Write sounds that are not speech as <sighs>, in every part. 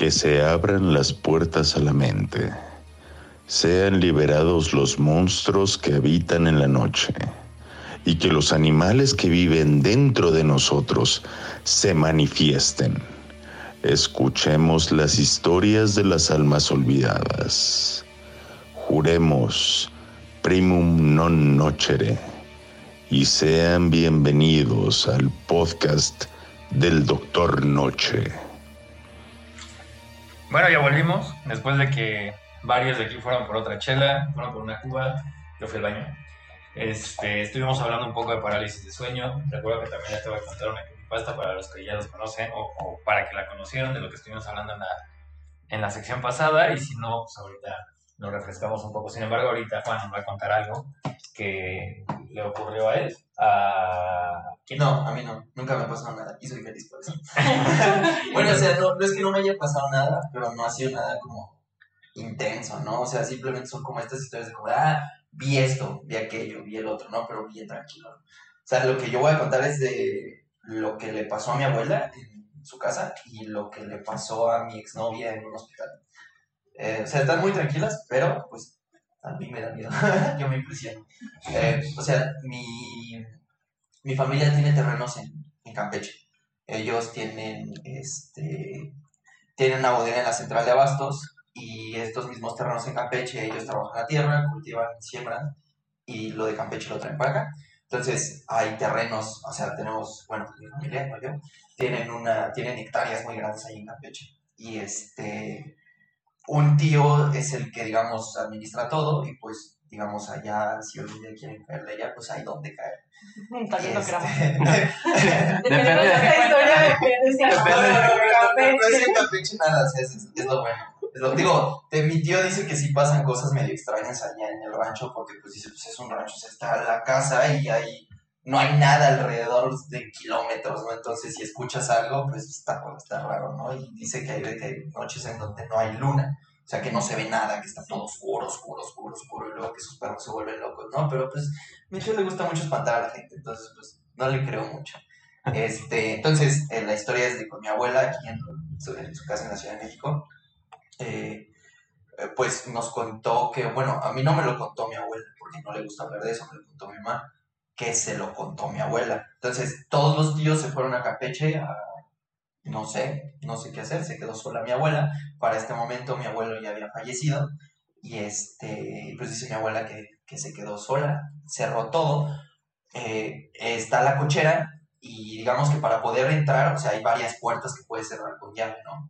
Que se abran las puertas a la mente. Sean liberados los monstruos que habitan en la noche. Y que los animales que viven dentro de nosotros se manifiesten. Escuchemos las historias de las almas olvidadas. Juremos primum non nocere y sean bienvenidos al podcast del Doctor Noche. Bueno, ya volvimos, después de que varios de aquí fueron por otra chela, fueron por una cuba, yo fui al baño. Este, estuvimos hablando un poco de parálisis de sueño. Recuerdo que también ya te voy a contar una creepypasta para los que ya los conocen o, o para que la conocieron de lo que estuvimos hablando en la, en la sección pasada. Y si no, pues ahorita nos refrescamos un poco. Sin embargo, ahorita Juan nos va a contar algo que le ocurrió a él. A... No, a mí no, nunca me ha pasado nada y soy feliz por eso. <laughs> bueno, o sea, no, no es que no me haya pasado nada, pero no ha sido nada como intenso, ¿no? O sea, simplemente son como estas historias de como, ah, vi esto, vi aquello, vi el otro, ¿no? Pero bien tranquilo. O sea, lo que yo voy a contar es de lo que le pasó a mi abuela en su casa y lo que le pasó a mi exnovia en un hospital. Eh, o sea, están muy tranquilas, pero pues a mí me da miedo. <laughs> Yo me impresiono. Eh, o sea, mi, mi familia tiene terrenos en, en, Campeche. Ellos tienen, este, tienen una bodega en la central de Abastos y estos mismos terrenos en Campeche, ellos trabajan la tierra, cultivan, siembran y lo de Campeche lo traen para acá. Entonces, hay terrenos, o sea, tenemos, bueno, mi familia, no yo, tienen, una, tienen hectáreas muy grandes ahí en Campeche. Y este, un tío es el que, digamos, administra todo y pues, digamos, allá, si algún día quieren caerle allá, pues hay donde caer. Queramos. Depende de la historia de No es en Campeche nada, o sea, es, es lo bueno. Es lo, digo, de, mi tío dice que sí pasan cosas medio extrañas allá en el rancho, porque pues dice, pues es un rancho, o sea, está la casa y hay, no hay nada alrededor de kilómetros, ¿no? Entonces si escuchas algo, pues está, está raro, ¿no? Y dice que hay, que hay noches en donde no hay luna, o sea, que no se ve nada, que está todo oscuro, oscuro, oscuro, oscuro, y luego que sus perros se vuelven locos, ¿no? Pero pues a mi tío le gusta mucho espantar a la gente, entonces pues no le creo mucho. <laughs> Este, entonces, eh, la historia es de con mi abuela aquí en su, en su casa en la Ciudad de México. Eh, pues nos contó que, bueno, a mí no me lo contó mi abuela, porque no le gusta hablar de eso, me lo contó mi mamá, que se lo contó mi abuela. Entonces, todos los tíos se fueron a Campeche a, no sé, no sé qué hacer, se quedó sola mi abuela. Para este momento mi abuelo ya había fallecido y este, pues dice mi abuela que, que se quedó sola, cerró todo, eh, está la cochera y digamos que para poder entrar, o sea, hay varias puertas que puedes cerrar con llave, ¿no?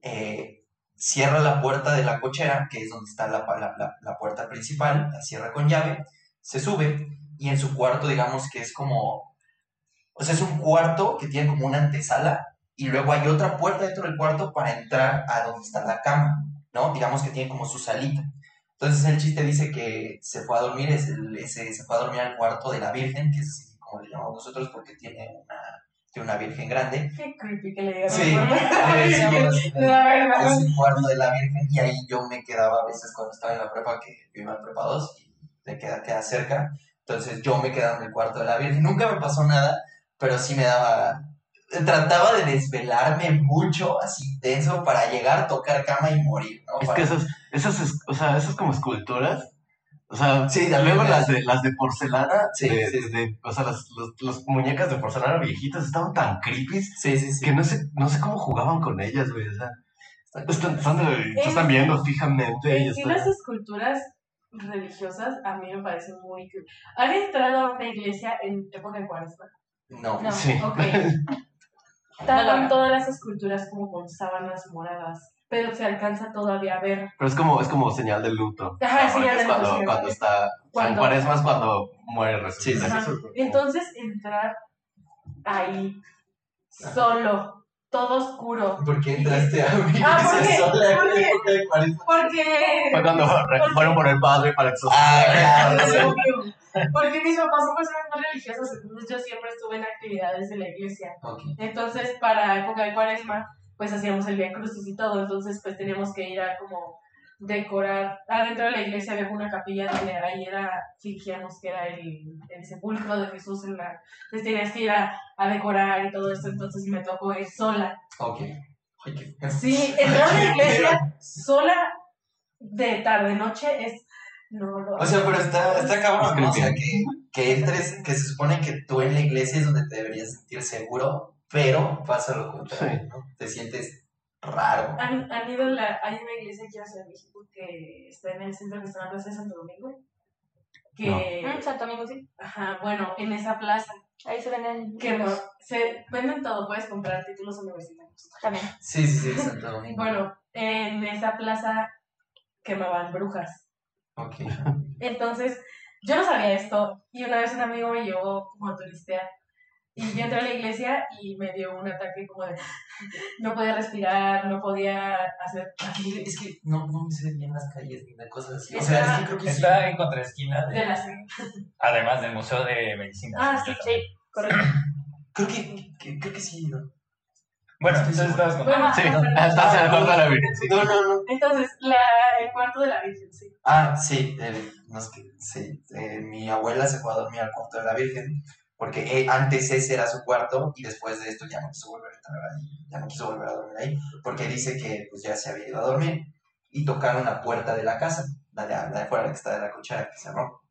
Eh, cierra la puerta de la cochera, que es donde está la, la, la, puerta principal, la cierra con llave, se sube y en su cuarto, digamos que es como, o sea, es un cuarto que tiene como una antesala y luego hay otra puerta dentro del cuarto para entrar a donde está la cama, ¿no? Digamos que tiene como su salita. Entonces el chiste dice que se fue a dormir, es el, ese, se fue a dormir al cuarto de la Virgen, que es como le llamamos nosotros porque tiene una de una virgen grande. Qué creepy que le digas. Sí, <laughs> es el cuarto de la virgen y ahí yo me quedaba a veces cuando estaba en la prepa, que iba en prepa 2 y le queda, queda cerca. Entonces yo me quedaba en el cuarto de la virgen. Nunca me pasó nada, pero sí me daba... Trataba de desvelarme mucho, así tenso, para llegar, tocar cama y morir, ¿no? Es Para- que esas, esas, o sea, esas como esculturas, o sea, Sí, luego también las de, las de porcelana, Sí, de, sí. de- o sea, las, los- las muñecas de porcelana viejitas estaban tan creepy Sí, sí, sí. que no sé, no sé cómo jugaban con ellas, güey, o sea, Está- están, están, te están viendo fijamente En y sí, las esculturas religiosas a mí me parecen muy. ¿Han entrado a una iglesia en época de cuaresma? No. No, Sí. ok. <laughs> Estaban todas las esculturas como con sábanas moradas, pero se alcanza todavía a ver. Pero es como, es como señal de luto. Ajá, O sea, señal de cuando, luto, cuando sí. está, o sea, en Cuando- cuaresma es cuando muere resucita. Sí. Entonces entrar ahí, solo, todo oscuro. ¿Por qué entraste a mi Ah, ¿por iglesia qué? sola en ¿Por qué? época de cuaresma? Porque. Fue cuando fueron por el padre para exorcizar. Ah, claro. Porque mis papás son personas muy religiosas, entonces yo siempre estuve en actividades de la iglesia. Ok. Entonces, para época de cuaresma, pues hacíamos el día crucis y todo, entonces pues teníamos que ir a como decorar, adentro de la iglesia había una capilla donde ahí era, fingíamos que era el, el sepulcro de Jesús en la, entonces tenías que ir a, a decorar y todo esto, entonces me tocó ir sola. Ok. Sí, entrar a la iglesia sola de tarde noche es no lo O sea, pero está, está cabrón, ¿no? O sea, que, que entres, que se supone que tú en la iglesia es donde te deberías sentir seguro, pero pasa lo contrario, ¿no? Te sientes raro. ¿Han, han ido la, hay una iglesia aquí en Ciudad de México que está en el centro que está en la plaza de Santo Domingo. Que, Mm, Santo Domingo, sí. ajá, bueno, en esa plaza, Ahí se venden que no, se venden todo, puedes comprar títulos universitarios. también. Sí, sí, sí, Santo Domingo. Bueno, en esa plaza quemaban brujas. Ok. Entonces, yo no sabía esto y una vez un amigo me llevó como a turistear y yo entré a la iglesia y me dio un ataque como de no podía respirar, no podía hacer Es que no, no me sé bien las calles ni de cosas así. O Está- sea, es que creo que sí. Está en contraesquina, de de, las además del Museo de Medicina. Ah, sí, sí, correcto. Creo que, que- creo que sí. ¿no? Bueno, entonces estabas contando. Bueno, Sí, estás en el cuarto de la Virgen. sí. No, no, no. Entonces, la, el cuarto de la Virgen, sí. Ah, sí, eh, no es que, sí. eh, mi abuela se fue a dormir al cuarto de la Virgen porque eh, antes ese era su cuarto y después de esto ya no quiso volver a estar ahí, ya no quiso volver a dormir ahí porque dice que pues ya se había ido a dormir y tocaron la puerta de la casa, la de, la de afuera la que está de la cochera que cerró.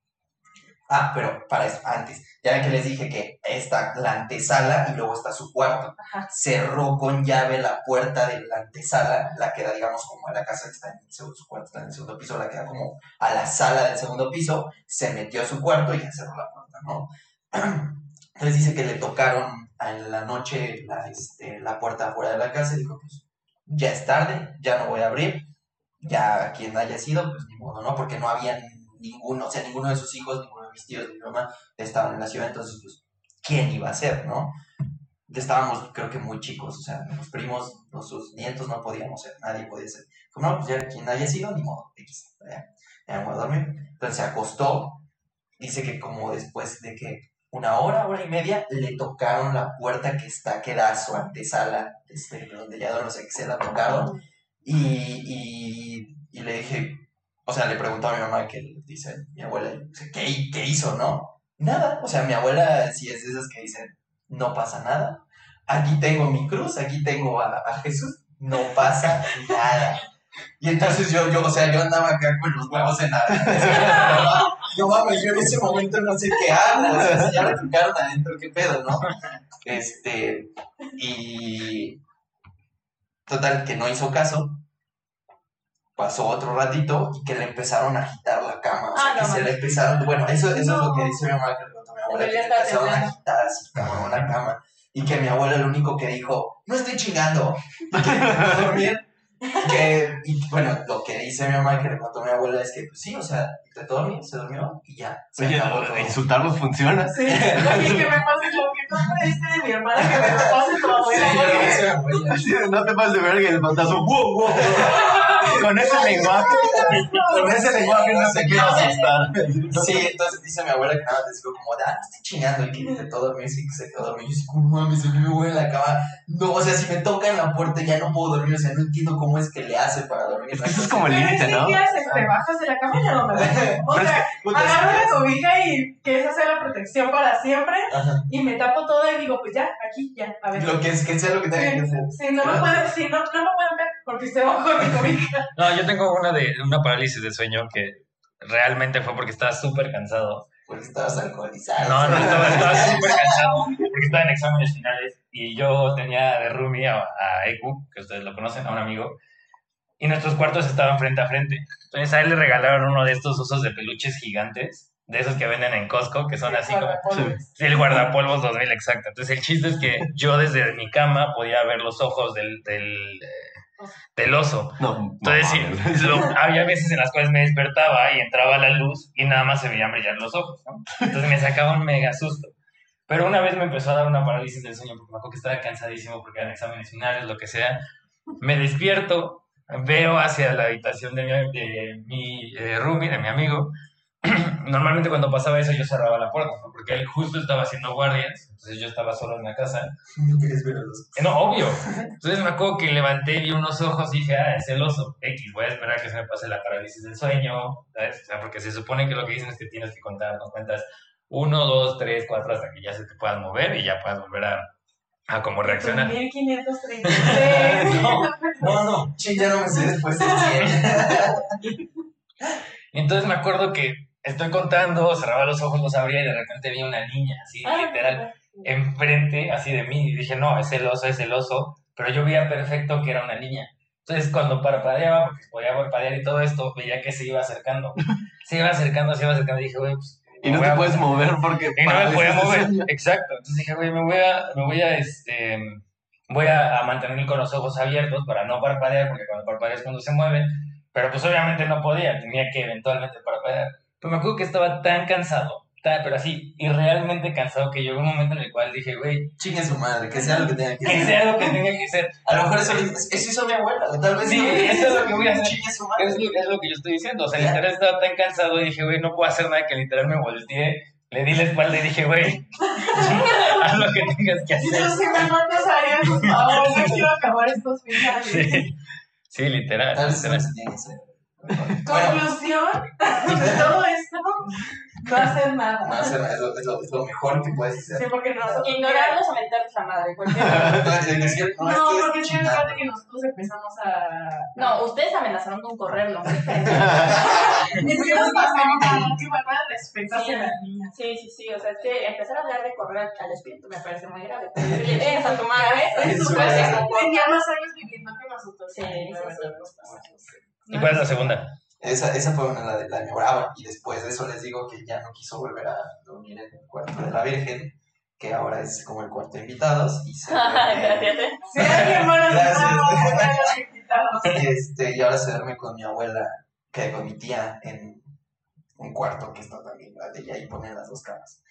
Ah, pero para eso, antes, ya ven que les dije que está la antesala y luego está su cuarto. Ajá. Cerró con llave la puerta de la antesala, la que da, digamos, como a la casa que está en el segundo, su cuarto está en el segundo piso, la que da como a la sala del segundo piso, se metió a su cuarto y ya cerró la puerta, ¿no? <clears throat> Entonces dice que le tocaron en la noche la, este, la puerta afuera de la casa y dijo, pues ya es tarde, ya no voy a abrir, ya quien haya sido, pues ni modo, ¿no? Porque no había ninguno, o sea, ninguno de sus hijos, ninguno de mis tíos, mi mamá estaban en la ciudad, entonces, pues, ¿quién iba a ser, no? Estábamos, creo que muy chicos, o sea, los primos, nuestros nietos no podíamos ser, nadie podía ser. Como no, pues ya quien haya sido, ni modo, X, ya, ya me voy a dormir. Entonces se acostó, dice que como después de que una hora, hora y media, le tocaron la puerta que está, que da a su antesala, este, donde ya no sé qué se la tocaron, y, y, le dije, o sea, le preguntó a mi mamá que dice, mi abuela, ¿qué, ¿qué hizo, no? Nada, o sea, mi abuela sí es de esas que dicen, no pasa nada, aquí tengo mi cruz, aquí tengo a, a Jesús, no pasa nada. Y entonces yo, yo, o sea, yo andaba acá con los huevos en la... <laughs> No mames, yo en ese momento no sé qué si ya me tocaron adentro, qué pedo, ¿no? Este, y... Total, que no hizo caso, pasó otro ratito y que le empezaron a agitar la cama, o sea, Ah, que no se le empezaron, bueno, eso, eso es lo que dice mi mamá, que le contó mi abuela, que le empezaron a agitar así, cabrón, la cama, y que mi abuela lo único que dijo, no estoy chingando, y que dormir, que, y bueno, lo que dice mi mamá, que le contó mi abuela, es que, pues sí, o sea, intentó dormir, se durmió, y ya, se Oye, acabó todo. insultarlos funciona. Sí, oye, que me pase lo que tú pediste de mi hermana, que me lo pase tu abuela. porque-. Sí, no te pases de verga y el pantazo. ¡Wow, wow! <laughs> Con ese lenguaje, con ese lenguaje no se quiere asustar. Sí, entonces dice mi abuela que nada más dijo como, ah, no estoy chingando y que intentó dormir, sí que se quedó dormido. Y yo así, como, mames, a mí me voy en la cama. No, o sea, si me tocan la puerta ya no puedo dormir, o sea, no entiendo cómo es que le hace para dormir. Es que eso es como el límite, sí, ¿no? ¿qué haces? Te bajas de la cama y ya no me. <laughs> O sea, agarro sí, la cobija y que esa sea la protección para siempre y me tapo todo y digo, pues ya, aquí, ya, a ver. Lo que, es, que sea lo que tenga que hacer. Si no me pueden, si no, no me pueden ver porque estoy bajo mi cobija. No, yo tengo una de una parálisis de sueño que realmente fue porque estaba súper cansado. Porque estabas alcoholizado. No, no, estaba estaba súper cansado porque estaba en exámenes finales y yo tenía de roomie a, a Eku, que ustedes lo conocen, a un amigo, y nuestros cuartos estaban frente a frente. Entonces a él le regalaron uno de estos osos de peluches gigantes, de esos que venden en Costco, que son así como... Sí, el guardapolvos 2000, exacto. Entonces el chiste es que yo desde mi cama podía ver los ojos del, del, eh, del oso. No, Entonces, sí, lo- había veces en las cuales me despertaba y entraba la luz y nada más se veían brillar los ojos, ¿no? Entonces me sacaba un mega susto. Pero una vez me empezó a dar una parálisis del sueño porque me acuerdo que estaba cansadísimo porque eran exámenes finales, lo que sea. Me despierto, veo hacia la habitación de mi, de mi eh, roomie, de mi amigo. <clears throat> Normalmente cuando pasaba eso yo cerraba la puerta, ¿no? porque él justo estaba haciendo guardias, entonces yo estaba solo en la casa No quieres ver a los eh, No, obvio. Entonces me acuerdo que levanté, vi unos ojos y dije, ah, es el oso. X, voy a esperar a que se me pase la parálisis del sueño, ¿sabes? O sea, porque se supone que lo que dicen es que tienes que contar, no cuentas uno, dos, tres, cuatro, hasta que ya se te puedas mover y ya puedas volver a, a como reaccionar. 1533. <laughs> No, no, no, ya no me sé después de 100. Y <laughs> entonces me acuerdo que estoy contando, cerraba los ojos, los abría y de repente vi una niña, así, Ah, literal, enfrente, así de mí. Y dije, no, es el oso, es el oso. Pero yo veía perfecto que era una niña. Entonces, cuando parpadeaba, porque podía parpadear y todo esto, veía que se iba acercando. <laughs> Se iba acercando, se iba acercando. Y dije, güey, pues. Y no te puedes mover porque <laughs> Y no me podía mover. sueño. Exacto. Entonces dije, güey, me voy a, me voy a, este, voy a, a mantener con los ojos abiertos para no parpadear, porque cuando parpadeas cuando se mueven. Pero pues obviamente no podía, tenía que eventualmente parpadear. Pero me acuerdo que estaba tan cansado, tan- pero así, irrealmente cansado, que llegó un momento en el cual dije, güey, Chingue su madre, que sea lo que tenga que que ser. sea lo que tenga que ser. A lo mejor eso, eso hizo mi abuela, o tal vez Sí, no. eso es lo que voy a hacer. Chingue su madre. Es lo, es lo que yo estoy diciendo. O sea, literal estaba tan cansado y dije, güey, no puedo hacer nada que literal me volteé. Le di la espalda y dije, güey, <laughs> haz lo que tengas que hacer. Eso sí me matas a por favor, no quiero acabar estos finales. Sí, sí literal. Tal vez literal. eso tiene que ser. Bueno, Conclusión de todo esto, no hacer no nada. hacer nada, es lo, es lo- es lo mejor que puedes Sí, hacer. porque no. Ignorarlos o mentarles la madre. decir, No, es porque tiene chingada. parte que nosotros empezamos a. No, ustedes amenazaron con correrlo. <laughs> Ni siquiera nos pasamos a que van a hacia las niñas. Sí, sí, sí. O sea, es que empezar a hablar de correr al espíritu me parece muy grave. "Chingas a tu madre. Su es. casa tenía más años viviendo que nosotros. Sí, la sí, sí. ¿Y cuál es la segunda? Esa, esa fue una la de la brava y después de eso les digo que ya no quiso volver a dormir en el cuarto de la Virgen, que ahora es como el cuarto de invitados y se <laughs> Gracias. <laughs> <laughs> este, y ahora se duerme con mi abuela, que con mi tía en un cuarto que está también grande y ahí ponen las dos camas.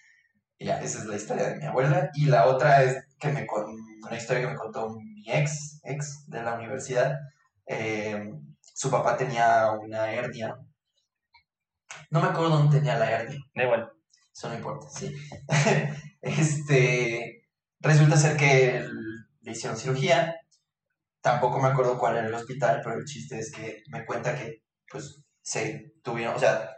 Y ya, esa es la historia de mi abuela. Y la otra es que me con una historia que me contó mi ex, ex de la universidad. Eh, su papá tenía una hernia. No me acuerdo dónde tenía la hernia. Da igual. Eso no importa, sí. <laughs> este, resulta ser que le hicieron cirugía. Tampoco me acuerdo cuál era el hospital, pero el chiste es que me cuenta que, pues, se tuvieron, o sea,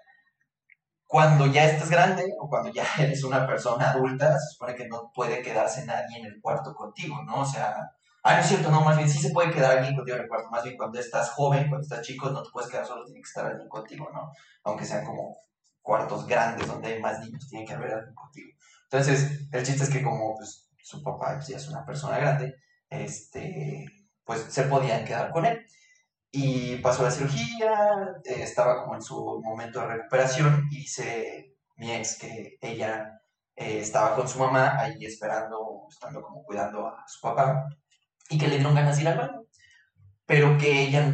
cuando ya estás grande o cuando ya <laughs> eres una persona adulta, se supone que no puede quedarse nadie en el cuarto contigo, ¿no? O sea, ah, no es cierto, no, más bien sí se puede quedar alguien contigo en el cuarto, más bien cuando estás joven, cuando estás chico, no te puedes quedar solo, tiene que estar alguien contigo, ¿no? Aunque sean como cuartos grandes donde hay más niños, tiene que haber alguien contigo. Entonces, el chiste es que como pues, su papá ya es una persona grande, este, pues se podían quedar con él. Y pasó la cirugía, eh, estaba como en su momento de recuperación y dice mi ex que ella eh, estaba con su mamá ahí esperando, estando como cuidando a su papá y que le dieron ganas de ir al baño. Pero que ella,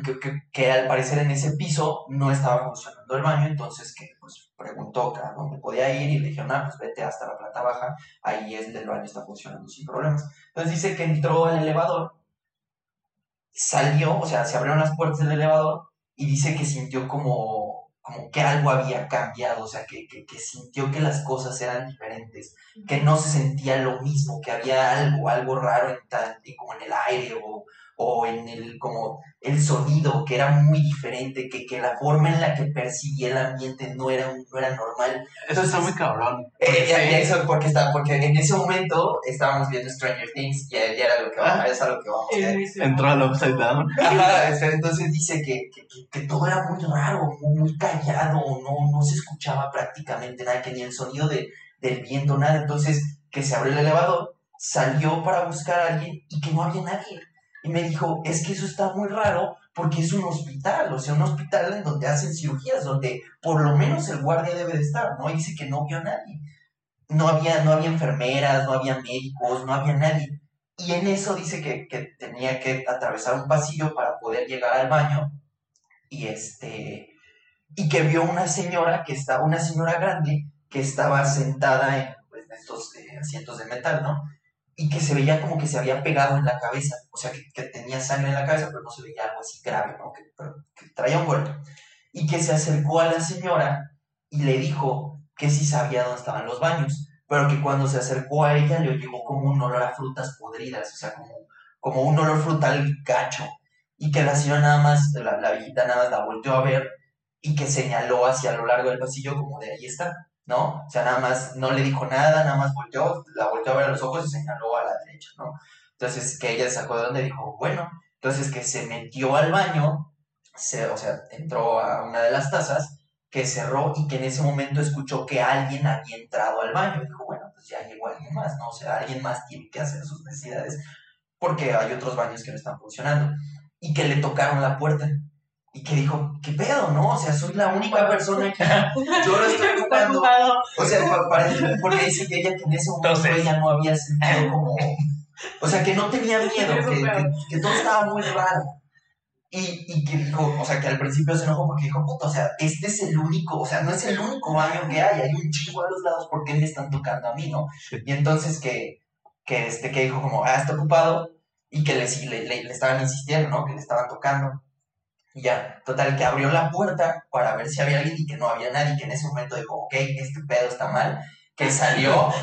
que, al parecer en ese piso no estaba funcionando el baño, entonces que pues preguntó a dónde podía ir y le dijeron, ah, pues vete hasta la planta baja, ahí es el baño está funcionando sin problemas. Entonces dice que entró al elevador, salió, o sea, se abrieron las puertas del elevador y dice que sintió como, como que algo había cambiado, o sea, que, que, que sintió que las cosas eran diferentes, que no se sentía lo mismo, que había algo, algo raro en, como en el aire o, o en el, como el sonido, que era muy diferente, que, que la forma en la que percibía el ambiente no era, no era normal. Eso está muy cabrón. Eh, Sí. ya- ya eso porque, está, porque en ese momento estábamos viendo Stranger Things y ya, era lo que vamos, es a lo que vamos. ese- Entró al Upside Down. <laughs> Ajá, este, entonces dice que, que, que- que todo era muy raro, muy, muy callado, no, no se escuchaba prácticamente nada, que ni el sonido de, del viento, nada. Entonces, que se abrió el elevador, salió para buscar a alguien y que no había nadie. Y me dijo, es que eso está muy raro porque es un hospital, o sea, un hospital en donde hacen cirugías, donde por lo menos el guardia debe de estar, ¿no? Dice que no vio a nadie. No había, no había enfermeras, no había médicos, no había nadie. Y en eso dice que, que tenía que atravesar un pasillo para poder llegar al baño. Y este. Y que vio una señora que estaba, una señora grande, que estaba sentada en, pues, estos eh, asientos de metal, ¿no? Y que se veía como que se había pegado en la cabeza. O sea, que, tenía sangre en la cabeza, pero no se veía algo así grave, ¿no? Que, pero que traía un golpe. Y que se acercó a la señora y le dijo que sí sabía dónde estaban los baños pero que cuando se acercó a ella le llegó como un olor a frutas podridas, o sea, como, como un olor frutal gacho, y que la señora nada más, la, la viejita nada más la volteó a ver y que señaló hacia lo largo del pasillo como de ahí está, ¿no? O sea, nada más no le dijo nada, nada más volteó, la volteó a ver los ojos y señaló a la derecha, ¿no? Entonces, que ella sacó de donde dijo, bueno, Entonces que se metió al baño, se, o sea, entró a una de las tazas, que cerró y que en ese momento escuchó que alguien había entrado al baño. Dijo, bueno, pues ya llegó alguien más, ¿no? O sea, alguien más tiene que hacer sus necesidades porque hay otros baños que no están funcionando. Y que le tocaron la puerta. Y que dijo, ¿qué pedo, no? O sea, soy la única persona que <laughs> yo lo estoy ocupando. ocupado. O sea, pa- parece, porque dice que ella que en ese momento Entonces- ella no había sentido como... O sea, que no tenía miedo, que, que, que todo estaba muy raro. Y, y que dijo, o sea, que al principio se enojó porque dijo, puta, o sea, este es el único, o sea, no es el único baño que hay, hay un chingo a los lados, ¿por qué me están tocando a mí, no? Y entonces que, que, este, que dijo como, ah, está ocupado, y que le, sí, le, le, le estaban insistiendo, ¿no? Que le estaban tocando. Y ya, total, que abrió la puerta para ver si había alguien y que no había nadie, que en ese momento dijo, ok, este pedo está mal, que salió, o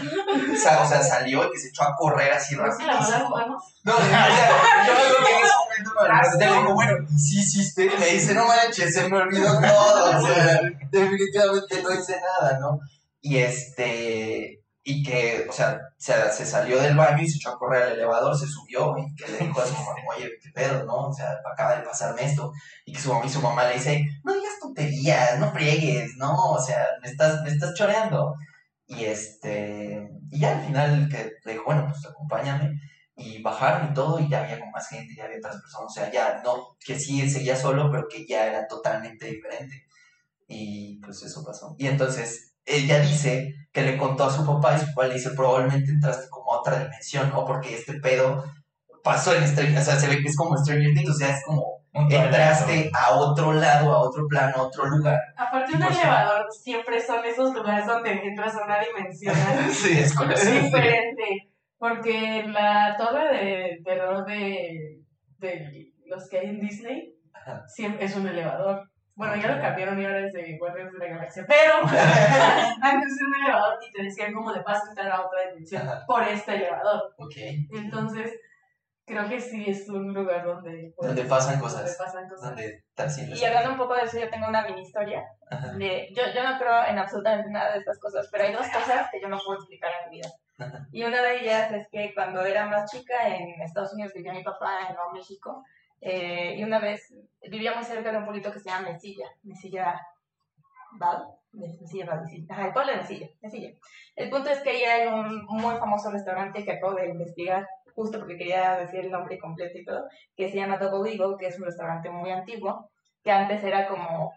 sea, o sea, salió y que se echó a correr así ¿No se lavó las rapidísimo. No, o sea, yo creo que en ese momento me pregunté, le digo, bueno, ¿y sí hiciste? Me dice, no manches, se me olvidó todo, o sea, definitivamente no hice nada, ¿no? Y este, y que, o sea, se, se salió del baño y se echó a correr al elevador, se subió y que le dijo a su mamá, oye, qué pedo, ¿no? O sea, acaba de pasarme esto. Y que su mamá y su mamá le dice, no digas tonterías, no friegues, ¿no? O sea, me estás, me estás choreando. Y este, y ya al final que le dijo, bueno, pues acompáñame y bajaron y todo y ya había con más gente, ya había otras personas, o sea, ya no, que sí seguía solo, pero que ya era totalmente diferente. Y pues eso pasó. Y entonces ella dice que le contó a su papá y su papá le dice, probablemente entraste como a otra dimensión, ¿no? Porque este pedo pasó en Stranger, o sea, se ve que es como Stranger Things, o sea, es como entraste a otro lado, a otro plano, a otro lugar. Aparte, un elevador siempre son esos lugares donde entras a una dimensión <laughs> Sí, es conocido. diferente. Porque la torre de terror de, de los que hay en Disney Ajá. siempre es un elevador. Bueno, ya lo cambiaron y ahora es de Guardianes de la Galaxia. Pero <laughs> antes era un elevador y te decían como de paso entrar a otra dimensión Ajá. por este elevador. Ok. Entonces, creo que sí es un lugar donde, puedes- Donde pasan donde cosas. pasan cosas. Donde Y hablando un poco de eso, yo tengo una mini historia. De, yo, yo no creo en absolutamente nada de estas cosas, pero hay dos cosas que yo no puedo explicar en mi vida. Ajá. Y una de ellas es que cuando era más chica en Estados Unidos vivía mi papá en Nuevo México. Eh, y una vez vivía muy cerca de un pueblito que se llama Mesilla. Mesilla Val. Mesilla Val. Mesilla. Ajá, el pueblo de Mesilla. Mesilla. El punto es que ahí hay un muy famoso restaurante que acabo de investigar justo porque quería decir el nombre completo y todo, que se llama Double Eagle, que es un restaurante muy antiguo, que antes era como,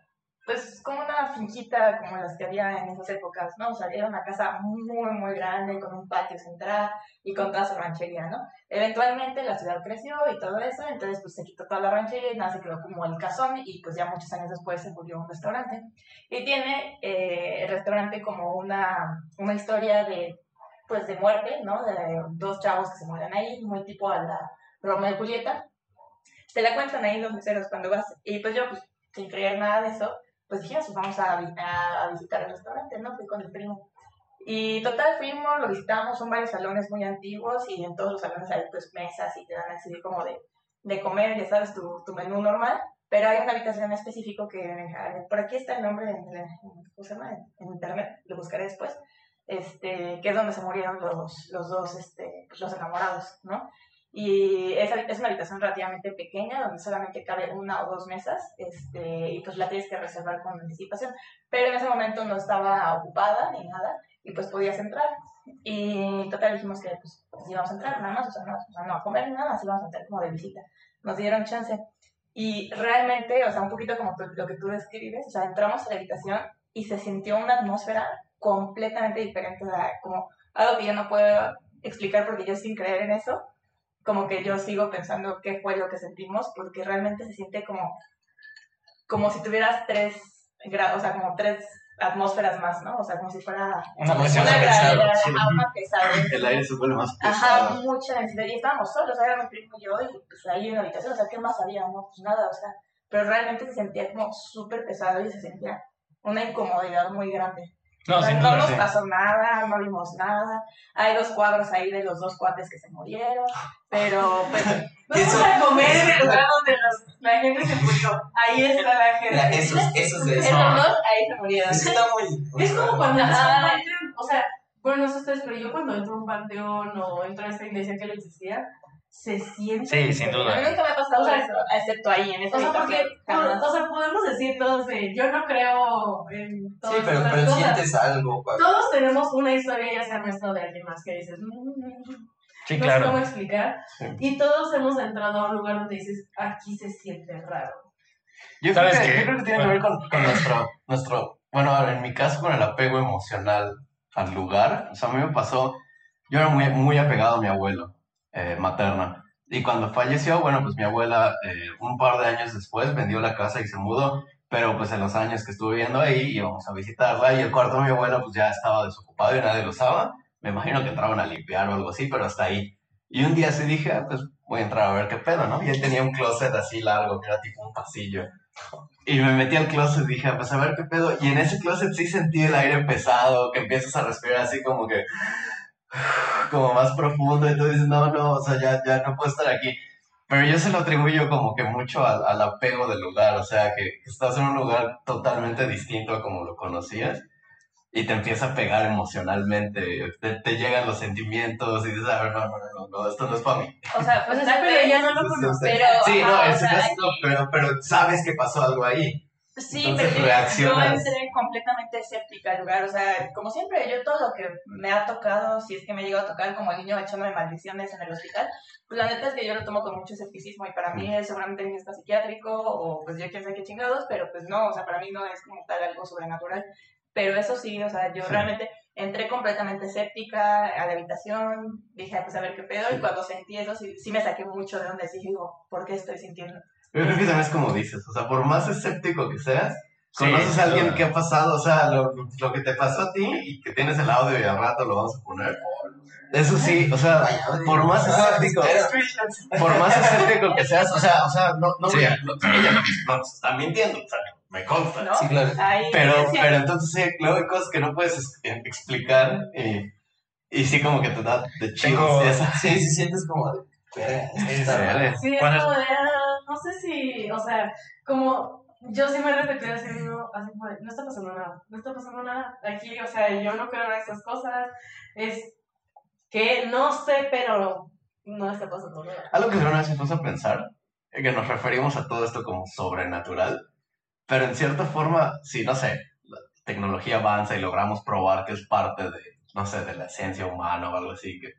pues, como una finquita como las que había en esas épocas, ¿no? O sea, era una casa muy, muy grande, con un patio central y con toda su ranchería, ¿no? Eventualmente la ciudad creció y todo eso, entonces pues se quitó toda la ranchería y nada, se quedó como el casón y pues ya muchos años después se volvió un restaurante. Y tiene eh, el restaurante como una, una historia de, pues, de muerte, ¿no? De dos chavos que se mueren ahí, muy tipo a la Romeo y Julieta. Te la cuentan ahí los meseros cuando vas. Y pues yo, pues, sin creer nada de eso, pues dije, "Ah, pues vamos a, a, visitar el restaurante, ¿no? Fui con el primo. Y total, fuimos, lo visitamos, son varios salones muy antiguos y en todos los salones hay pues mesas y te dan así como de, de comer, ya sabes, tu, tu menú normal. Pero hay una habitación en específico que, por aquí está el nombre en, en- ¿cómo se llama? en, en internet, lo buscaré después, este, que es donde se murieron los, los dos, este, pues, los enamorados, ¿no? Y es, es una habitación relativamente pequeña donde solamente cabe una o dos mesas este, y pues la tienes que reservar con anticipación. Pero en ese momento no estaba ocupada ni nada y pues podías entrar. Y total dijimos que pues, íbamos a entrar nada más, o sea, no, o sea, no a comer nada, así íbamos a entrar como de visita. Nos dieron chance. Y realmente, o sea, un poquito como lo que tú describes, o sea, entramos a la habitación y se sintió una atmósfera completamente diferente, o sea, como algo que yo no puedo explicar porque yo sin creer en eso, como que yo sigo pensando qué fue lo que sentimos, porque realmente se siente como, como si tuvieras tres grados, o sea, como tres atmósferas más, ¿no? O sea, como si fuera Una una gravedad, sí. ajá, una pesadez. <laughs> El aire se vuelve más Ajá, pesado. mucha densidad. Y estábamos solos, era mi primo y yo, y pues ahí en la habitación, o sea, ¿qué más había? No, pues nada, o sea, pero realmente se sentía como súper pesado y se sentía una incomodidad muy grande. No, no duda, nos sí. pasó nada, no vimos nada. Hay dos cuadros ahí de los dos cuates que se murieron, pero pues, Vamos a comer en el lugar donde los- la gente se murió. Ahí está la gente. La- esos, esos de esos eso. dos ahí se murieron. Eso está muy. Es como cuando entras a un Ajá. panteón, o sea, bueno, no sé ustedes, pero yo cuando entro a un panteón o entro a esta iglesia que no existía, se siente. Sí, sin A mí duda. nunca me ha pasado O sea, eso, excepto ahí, en esa O sea, porque, o sea, podemos decir todos de, yo no creo en todas Sí, pero, pero cosas. sientes algo. Todos tenemos una historia, ya sea nuestra o de alguien más, que dices, "Mm, Sí, no sé cómo claro. explicar. Y todos hemos entrado a un lugar donde dices, aquí se siente raro. Yo creo, ¿Sabes que, qué? yo creo que tiene que ver con, con nuestro, nuestro, bueno, en mi caso con el apego emocional al lugar. O sea, a mí me pasó, yo era muy, muy apegado a mi abuelo eh, materno. Y cuando falleció, bueno, pues mi abuela eh, un par de años después vendió la casa y se mudó. Pero pues en los años que estuve viviendo ahí íbamos a visitarla y el cuarto de mi abuela pues ya estaba desocupado y nadie lo usaba. Me imagino que entraban a limpiar o algo así, pero hasta ahí. Y un día sí dije, ah, pues voy a entrar a ver qué pedo, ¿no? Y él tenía un closet así largo, que era tipo un pasillo. Y me metí al closet y dije, pues a ver qué pedo. Y en ese closet sí sentí el aire pesado, que empiezas a respirar así como que, <sighs> como más profundo. Y tú dices, no, no, o sea, ya, ya no puedo estar aquí. Pero yo se lo atribuyo como que mucho al, al apego del lugar, o sea, que, estás en un lugar totalmente distinto a como lo conocías y te empieza a pegar emocionalmente, te, te llegan los sentimientos y dices, a ver, no, no, no, no, esto no es para mí. O sea, Pues pero ya no lo Sí, sí, conozco. Pero, Sí, no, o es, sea, es- no, pero, pero sabes que pasó algo ahí. Sí, Entonces pero yo- entré completamente escéptica al lugar, o sea, como siempre, yo todo lo que me ha tocado, si es que me llegado a tocar como niño echándome maldiciones en el hospital, pues la neta es que yo lo tomo con mucho escepticismo y para mí es seguramente alguien está psiquiátrico o pues yo quién sabe qué chingados, pero pues no, o sea, para mí no es como tal algo sobrenatural. Pero eso sí, o sea, yo Sí. realmente entré completamente escéptica a la habitación, dije, pues a ver qué pedo, y cuando sentí eso, sí, sí me saqué mucho de donde sí digo, ¿por qué estoy sintiendo? Yo creo que también es como dices, o sea, por más escéptico que seas, Sí, conoces a alguien que ha pasado, o sea, lo, lo que te pasó a ti y que tienes el audio y al rato lo vamos a poner. Eso sí, o sea, por más escéptico, por más escéptico que seas, o sea, o sea, no, no a, no, ella no, no nos está mintiendo, o sea, me consta. ¿No? Sí, claro. Pero, sí, pero entonces sí, luego hay cosas que no puedes es- eh, explicar y, y sí como que te da de eso. Sí, sí, sientes como de. "Verga, esto Sí, sí, raro". vale. Sí, es Cuando- como de, ah, no sé si, o sea, como yo sí me repetí así, no, así como de, no está pasando nada, no está pasando nada aquí, o sea, yo no creo en esas cosas, es que no sé, pero no está pasando nada. Algo que una vez me puso a pensar, eh, que nos referimos a todo esto como sobrenatural, pero en cierta forma, si no sé, la tecnología avanza y logramos probar que es parte de, no sé, de la esencia humana o algo así, que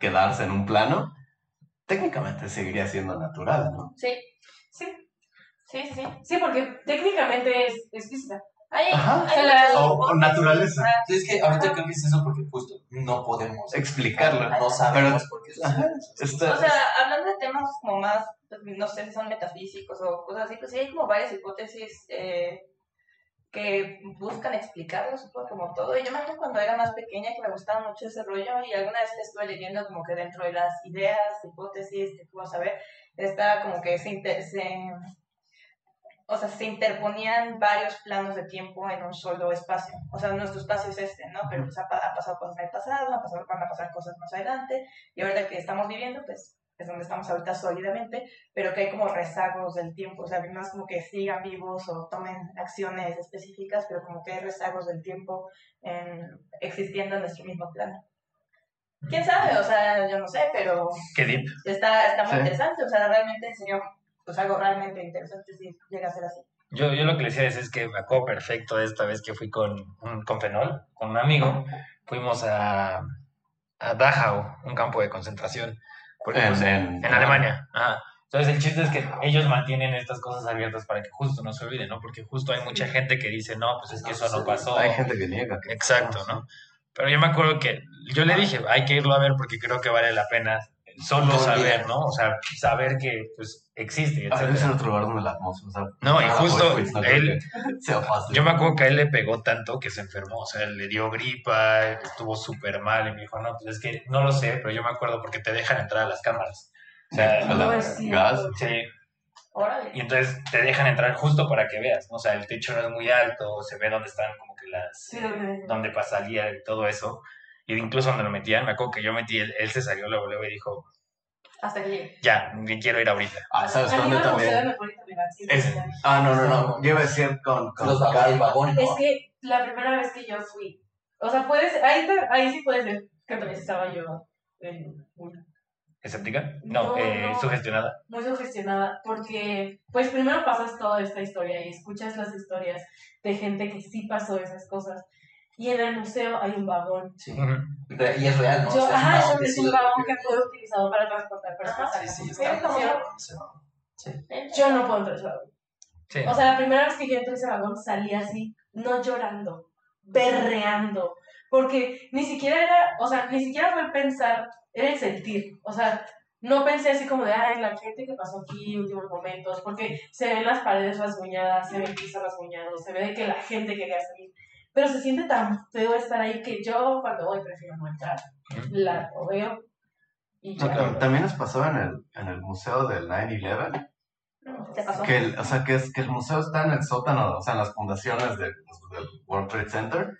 quedarse en un plano, técnicamente seguiría siendo natural, ¿no? Sí, Sí, sí, sí, sí. sí, porque técnicamente es, es física. Hay, Ajá. La- o- o naturaleza. sea, Sí, es que ahorita que es eso porque justo no podemos Explicarlo. No sabemos Pero- por qué sucede. Esto- O sea, hablando de temas como más, no sé si son metafísicos o cosas así, pues sí hay como varias hipótesis eh, que buscan explicarlo, supongo, como todo. Y yo me acuerdo cuando era más pequeña que me gustaba mucho ese rollo y alguna vez estuve leyendo como que dentro de las ideas, hipótesis que tú vas a ver, está como que se, inter- se- o sea, se interponían varios planos de tiempo en un solo espacio. O sea, nuestro espacio es este, ¿no? Pero pues ha, pa- ha pasado cosas en el pasado, ha pasado, van a pasar cosas más adelante, y ahorita que estamos viviendo, pues es donde estamos ahorita sólidamente, pero que hay como rezagos del tiempo, o sea, no es como que sigan vivos o tomen acciones específicas, pero como que hay rezagos del tiempo en- existiendo en nuestro mismo plano. ¿Quién sabe? O sea, yo no sé, pero Qué deep. está, está muy Sí. interesante, o sea, realmente enseñó pues algo realmente interesante si llega a ser así. Yo, yo lo que les decía es, es que me acuerdo perfecto de esta vez que fui con, con Fenol, con un amigo. Fuimos a, a Dachau, un campo de concentración. Porque, En- pues, en- en Alemania. Ajá. Entonces el chiste es que ellos mantienen estas cosas abiertas para que justo no se olviden, ¿no? Porque justo hay mucha gente que dice, no, pues es que eso no pasó. Hay gente que niega. que- Exacto, ¿no? Pero yo me acuerdo que yo le dije, hay que irlo a ver porque creo que vale la pena solo No saber. ¿no? O sea, saber que pues existe, A veces en otro lugar donde la atmósfera. o sea, No, y nada, justo pues, no él- que sea fácil. Yo me acuerdo que a él le pegó tanto que se enfermó, o sea, le dio gripa, estuvo súper mal y me dijo, no, pues es que no lo sé, pero yo me acuerdo porque te dejan entrar a las cámaras. O sea, <laughs> A la- Pues sí. gas. sí, Órale. y entonces te dejan entrar justo para que veas, ¿no? O sea, el techo no es muy alto, se ve dónde están como que las... Sí, donde- donde pasaría y todo eso. Y incluso donde lo metían, me acuerdo que yo metí, él, él se salió luego, luego y dijo, Hasta que ya, me quiero ir ahorita. Ah, ¿sabes dónde también? Es- Ah, no, no, no. Yo iba a decir con, con Los vagones. Es que la primera vez que yo fui, o sea, puede ser, ahí, te- ahí sí puede ser que también estaba yo en un escéptica, no, No, eh, no. sugestionada. muy sugestionada porque pues primero pasas toda esta historia y escuchas las historias de gente que sí pasó esas cosas y en el museo hay un vagón. Sí. Re- Y es real, ¿no? Yo, O sea, ajá, es es un sí vagón que fue utilizado para transportar personas. Ajá, a Sí, sí, la está museo. Sí. Yo no puedo entrar a ese vagón. Sí. O sea, la primera vez que yo entré a ese vagón salí así, no llorando, berreando, porque ni siquiera era, o sea, ni siquiera fue el pensar, era el sentir, o sea, no pensé así como de, ay, la gente que pasó aquí, últimos momentos, porque se ven las paredes rasguñadas, se ve el piso rasguñado, se ve que la gente quería salir, pero se siente tan feo estar ahí que yo cuando voy prefiero no entrar, la lo veo y No, ya. tam- También nos pasó en el, en el museo del 9-11, ¿Te pasó? que el, o sea, que, es, que el museo está en el sótano, o sea, en las fundaciones de- del World Trade Center,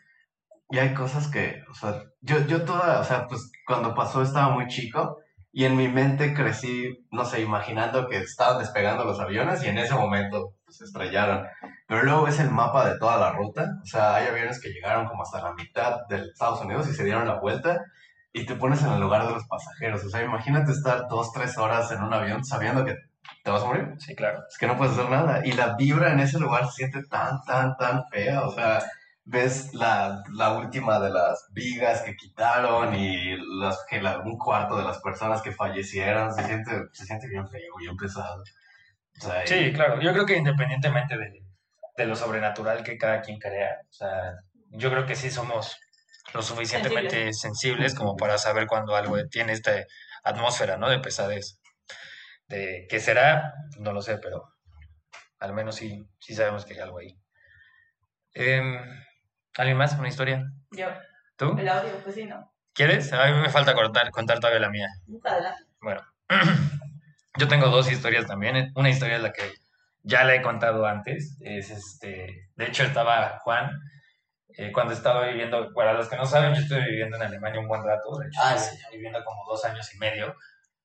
y hay cosas que, o sea, yo, yo toda, o sea, pues cuando pasó estaba muy chico, y en mi mente crecí, no sé, imaginando que estaban despegando los aviones, y en ese momento se estrellaron. Pero luego ves el mapa de toda la ruta, o sea, hay aviones que llegaron como hasta la mitad de Estados Unidos y se dieron la vuelta, y te pones en el lugar de los pasajeros, o sea, imagínate estar dos, tres horas en un avión sabiendo que te vas a morir Sí, claro. es que no puedes hacer nada. Y la vibra en ese lugar se siente tan, tan, tan fea. O sea, ves la, la última de las vigas que quitaron y las, que la- un cuarto de las personas que fallecieron. Se siente, se siente bien feo, bien pesado. O sea, y- Sí, claro. Yo creo que independientemente de, de lo sobrenatural que cada quien crea, o sea, yo creo que sí somos lo suficientemente sensibles como para saber cuando algo tiene esta atmósfera, ¿no? De pesadez. De qué será, no lo sé, pero al menos sí, sí sabemos que hay algo ahí. Em, ¿Alguien más? ¿Una historia? Yo, ¿Tú? el audio, pues sí, ¿no? ¿Quieres? A mí me falta contar, contar todavía la mía. Bueno, <clears throat> yo tengo dos historias también. Una historia es la que ya la he contado antes. Es este, de hecho estaba Juan eh, cuando estaba viviendo. Para los que no saben, yo estuve viviendo en Alemania un buen rato. De hecho, Ah, estuve sí. viviendo como dos años y medio.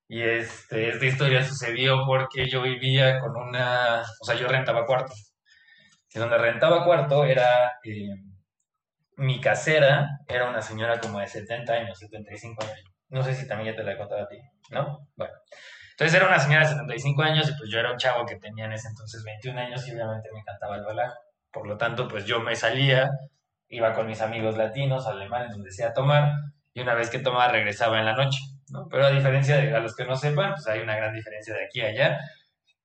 Y este, esta historia sucedió porque yo vivía con una, o sea, yo rentaba cuarto. Y donde rentaba cuarto era eh, mi casera, era una señora como de 70 años, 75 años. No sé si también ya te la he contado a ti, ¿no? Bueno. Entonces era una señora de 75 años y pues yo era un chavo que tenía en ese entonces 21 años y obviamente me encantaba el relajo. Por lo tanto, pues yo me salía, iba con mis amigos latinos, alemanes, donde sea a tomar, y una vez que tomaba regresaba en la noche, ¿no? Pero a diferencia de a los que no sepan, pues hay una gran diferencia de aquí a allá,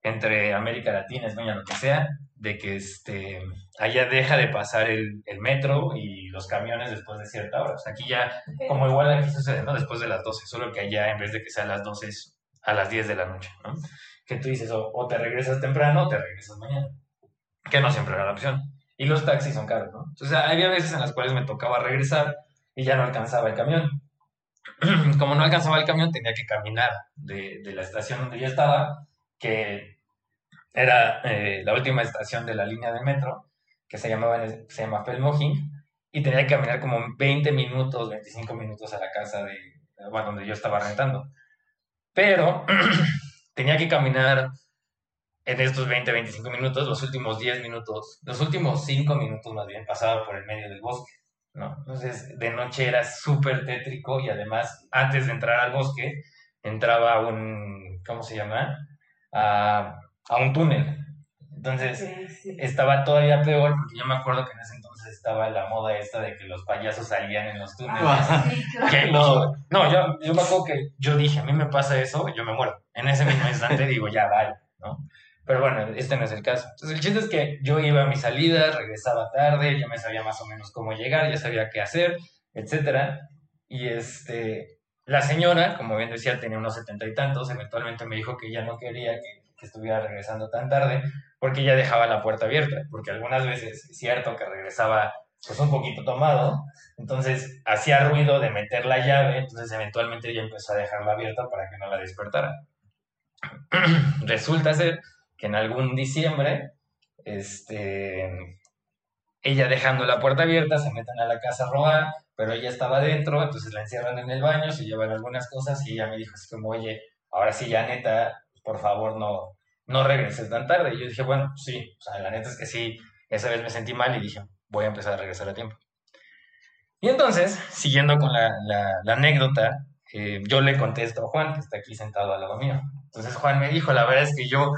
entre América Latina, España, lo que sea, de que este, allá deja de pasar el, el metro y los camiones después de cierta hora. O sea, aquí ya, como igual aquí sucede, ¿no? Después de las 12, solo que allá en vez de que sea a las 12 es a las 10 de la noche, ¿no? Que tú dices, o, te regresas temprano o te regresas mañana, que no siempre era la opción. Y los taxis son caros, ¿no? Entonces había veces en las cuales me tocaba regresar y ya no alcanzaba el camión. <clears throat> Como no alcanzaba el camión, tenía que caminar de, de la estación donde yo estaba, que era eh, la última estación de la línea de metro, que se llamaba se llama Pelmojín, y tenía que caminar como 20 minutos, 25 minutos a la casa de, donde yo estaba rentando. Pero <clears throat> tenía que caminar en estos 20, 25 minutos, los últimos 10 minutos, los últimos 5 minutos más bien, pasaba por el medio del bosque, ¿no? Entonces, de noche era súper tétrico y además, antes de entrar al bosque, entraba a un, ¿cómo se llama? A, a un túnel. Entonces, Sí, sí. estaba todavía peor porque yo me acuerdo que en ese entonces estaba la moda esta de que los payasos salían en los túneles. Ah, sí, <laughs> claro. Que no, no, yo, yo me acuerdo que yo dije, a mí me pasa eso, yo me muero. En ese mismo instante digo, ya, vale, ¿no? Pero bueno, este no es el caso. Entonces, el chiste es que yo iba a mis salidas, regresaba tarde, ya me sabía más o menos cómo llegar, ya sabía qué hacer, etcétera. Y este, la señora, como bien decía, tenía unos setenta y tantos, eventualmente me dijo que ya no quería que, que estuviera regresando tan tarde, porque ella dejaba la puerta abierta, porque algunas veces es cierto que regresaba pues un poquito tomado, entonces hacía ruido de meter la llave, entonces eventualmente ella empezó a dejarla abierta para que no la despertara. <clears throat> Resulta ser que en algún diciembre, este, ella dejando la puerta abierta, se meten a la casa a robar, pero ella estaba adentro, entonces la encierran en el baño, se llevan algunas cosas y ella me dijo así como, oye, ahora sí ya neta, por favor no, no regreses tan tarde. Y yo dije, bueno, sí, o sea, la neta es que sí, esa vez me sentí mal y dije, voy a empezar a regresar a tiempo. Y entonces, siguiendo con la, anécdota, eh, yo le contesto a Juan, que está aquí sentado al lado mío. Entonces Juan me dijo, la verdad es que yo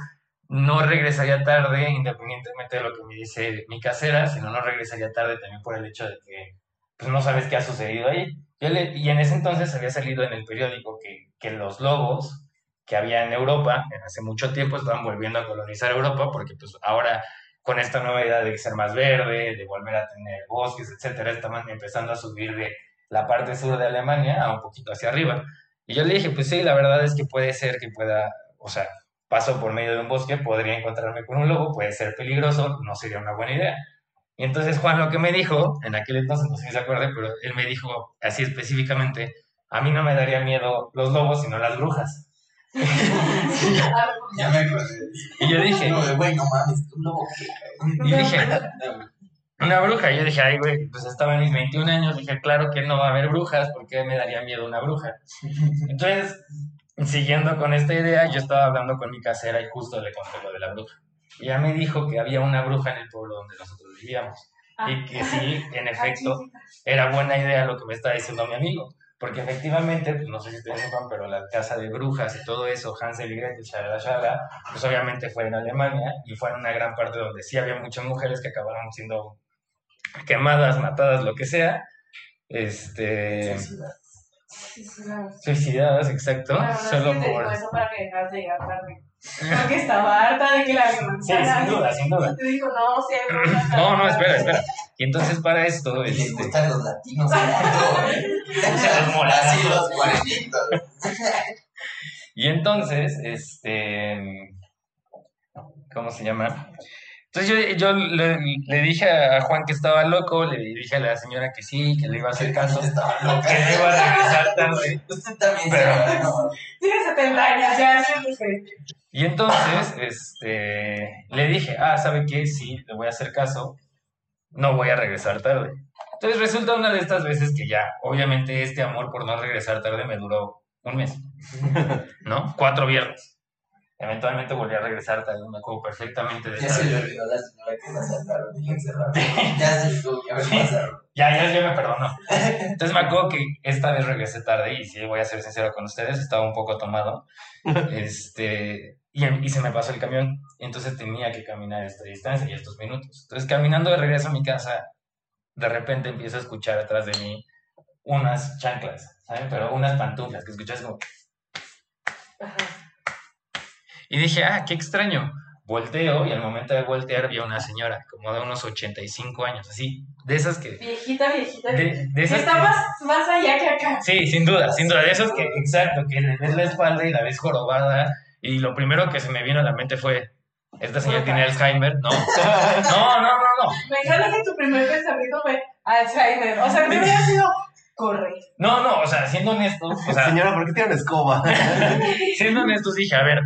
no regresaría tarde, independientemente de lo que me dice mi casera, sino no regresaría tarde también por el hecho de que pues, no sabes qué ha sucedido ahí. Y en ese entonces había salido en el periódico que los lobos que había en Europa, hace mucho tiempo, estaban volviendo a colonizar Europa, porque pues ahora con esta nueva idea de ser más verde, de volver a tener bosques, etcétera, estaban empezando a subir de la parte sur de Alemania a un poquito hacia arriba. Y yo le dije, pues sí, la verdad es que puede ser que pueda, o sea, paso por medio de un bosque, podría encontrarme con un lobo, puede ser peligroso, no sería una buena idea. Y entonces Juan lo que me dijo, en aquel entonces, no sé si se acuerda, pero él me dijo así específicamente, a mí no me daría miedo los lobos, sino las brujas. Ya me acordé. Y yo dije, No, güey, no mames, un lobo que. y dije, una bruja. Y yo dije, ay, güey, pues estaba en mis 21 años, dije, claro que no va a haber brujas, porque me daría miedo una bruja. Entonces, siguiendo con esta idea, yo estaba hablando con mi casera y justo le conté lo de la bruja. Y ella me dijo que había una bruja en el pueblo donde nosotros vivíamos. Y que sí, en efecto, era buena idea lo que me estaba diciendo mi amigo. Porque efectivamente, pues no sé si ustedes sepan, pero la casa de brujas y todo eso, Hansel y Gretel, shalala, shalala, pues obviamente fue en Alemania y fue en una gran parte donde sí había muchas mujeres que acabaron siendo quemadas, matadas, lo que sea. Este, suicidadas, exacto, verdad es solo por... eso para que dejas de llegar tarde. Porque estaba harta de que la Sí, sin duda, sin duda. Y te dijo, <clears throat> no, No, espera, espera. Y entonces para esto, Les este, gustan los latinos. <laughs> <laughs> Los morados. Así los cuarentitos. Y entonces, este, ¿cómo se llama? Entonces yo, yo le, le dije a Juan que estaba loco, le dije a la señora que sí, que le iba a hacer caso, que Estaba loca. no iba a regresar tarde. <laughs> Usted también Pero- Tiene 70 años, ya, sí, dije. Y entonces, este, le dije, ah, ¿sabe qué? Sí, le voy a hacer caso, no voy a regresar tarde. Entonces resulta una de estas veces que ya, obviamente este amor por no regresar tarde me duró un mes, ¿no? Cuatro viernes. Eventualmente volví a regresar tarde, me acuerdo perfectamente de Ya se le olvidó a la señora que la saltaron y la encerraron. Ya se le tuvo que haber pasado. Ya, ya, ya me perdonó. Entonces me acuerdo que esta vez regresé tarde y si voy a ser sincero con ustedes, estaba un poco tomado. <laughs> Este, y, y se me pasó el camión. Entonces tenía que caminar esta distancia y estos minutos. Entonces caminando de regreso a mi casa, de repente empiezo a escuchar atrás de mí unas chanclas, ¿saben? Pero unas pantuflas que escuchas como... Ajá. Y dije, ah, qué extraño. Volteo y al momento de voltear vi a una señora como de unos 85 años, así, de esas que... Viejita, viejita. De, de esas Está que- más, más allá que acá. Sí, sin duda, sin duda. De esos que, exacto, que le ves la espalda y la ves jorobada. Y lo primero que se me vino a la mente fue: ¿esta señora tiene Alzheimer? No. <laughs> No, no, no, no. Me encanta que tu primer pensamiento fue Alzheimer. O sea, que hubiera sido corre. No, no, o sea, siendo honestos, o sea, Señora, ¿por qué tiene una escoba? <laughs> siendo honestos, dije: a ver,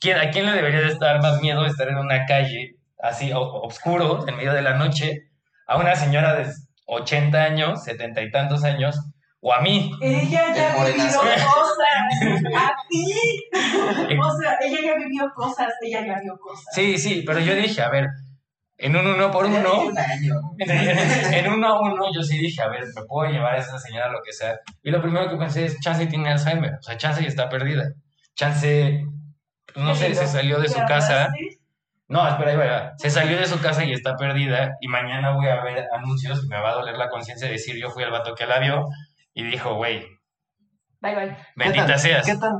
¿quién, ¿a quién le debería de estar más miedo de estar en una calle así, o- oscuro, en medio de la noche, a una señora de 80 años, 70 y tantos años, o a mí? Ella ya El ha vivido morenazo. cosas. A ti. <laughs> O sea, ella ya vivió cosas. Ella ya vio cosas. Sí, sí, pero yo dije: a ver, en un uno por uno. un <laughs> en uno a uno yo sí dije, a ver, me puedo llevar a esa señora lo que sea. Y lo primero que pensé es, Chance tiene Alzheimer, o sea, Chance ya está perdida. Chance, no sé, se salió de su casa. así, No, espera, ahí va. Se salió de su casa y está perdida. Y mañana voy a ver anuncios y me va a doler la conciencia de decir, yo fui el vato que la vio. Y dijo, güey, Bye, bye. ¿Qué bendita tan- seas. ¿Qué tan,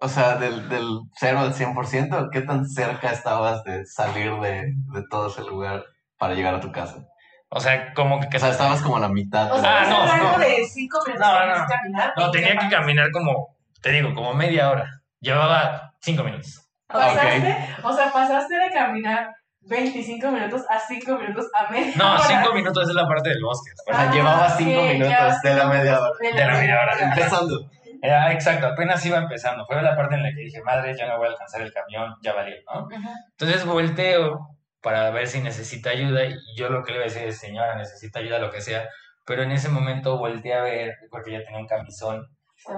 o sea, del, del 0 al 100%, qué tan cerca estabas de salir de, de todo ese lugar para llegar a tu casa? O sea, como que... O sea, estabas como a la mitad. O sea, Ah, no, no. de cinco minutos No, caminar. No, tenía que caminar como, te digo, como media hora. Llevaba cinco minutos. Pasaste, o sea, pasaste de caminar 25 minutos a 5 minutos a media No, hora. cinco minutos es la parte del bosque. O sea, llevaba cinco ok, minutos de la media hora. De De la media hora. Empezando. Era exacto, apenas iba empezando. Fue la parte en la que dije, madre, ya no voy a alcanzar el camión, ya valió, ¿no? Entonces volteo para ver si necesita ayuda y yo lo que le voy a decir es, señora, necesita ayuda, lo que sea. Pero en ese momento volteé a ver, porque ella tenía un camisón,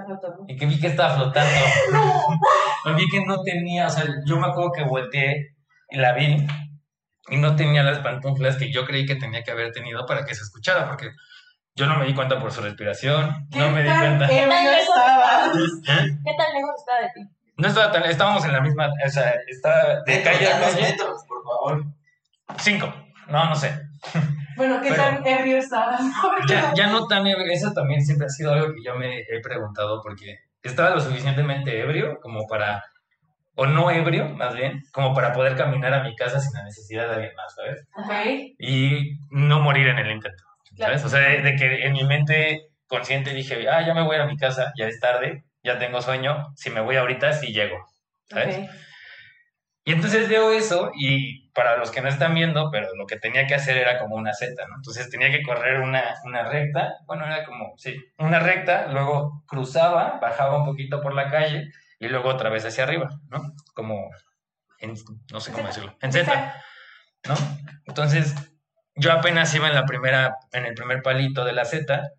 Flotando. y que vi que estaba flotando. <laughs> <laughs> Vi que no tenía, o sea, yo me acuerdo que volteé y la vi y no tenía las pantuflas que yo creí que tenía que haber tenido para que se escuchara, porque Yo no me di cuenta por su respiración, ¿Qué no me di cuenta. ebrio estabas? ¿Qué tan lejos está de ti? No estaba tan, estábamos en la misma, o sea, estaba de calle a calle. metros, por favor. Cinco, no, no sé. <laughs> Bueno, ¿qué Pero- tan ebrio estabas? <laughs> Ya, ya no tan ebrio, eso también siempre ha sido algo que yo me he preguntado porque estaba lo suficientemente ebrio como para, o no ebrio más bien, como para poder caminar a mi casa sin la necesidad de alguien más, ¿sabes? Ok. Y no morir en el intento, ¿sabes? Claro. O sea, de, de que en mi mente consciente dije, ah, ya me voy a mi casa, ya es tarde, ya tengo sueño, si me voy ahorita, sí llego, ¿sabes? Y entonces veo eso y para los que no están viendo, pero lo que tenía que hacer era como una Z, ¿no? Entonces tenía que correr una, una recta, bueno, era como, sí, una recta, luego cruzaba, bajaba un poquito por la calle y luego otra vez hacia arriba, ¿no? Como, en, no sé cómo decirlo, en Z, ¿no? Entonces yo apenas iba en la primera, en el primer palito de la Z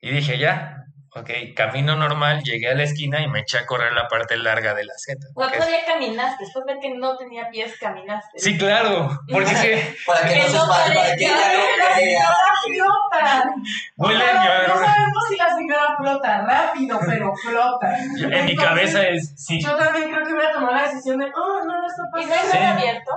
y dije, ya, ok, camino normal, llegué a la esquina y me eché a correr la parte larga de la Z. Bueno, que es- todavía caminaste. Después de que no tenía pies, caminaste. Sí, claro, porque es que Para que Que no se no espante, para que no. Flota. no, a- no sabemos si la señora flota rápido, <laughs> pero flota. En mi cabeza es, sí. Yo también creo que hubiera tomado la decisión de, oh, no, no está ¿Y no pasando. Sí. está abierto?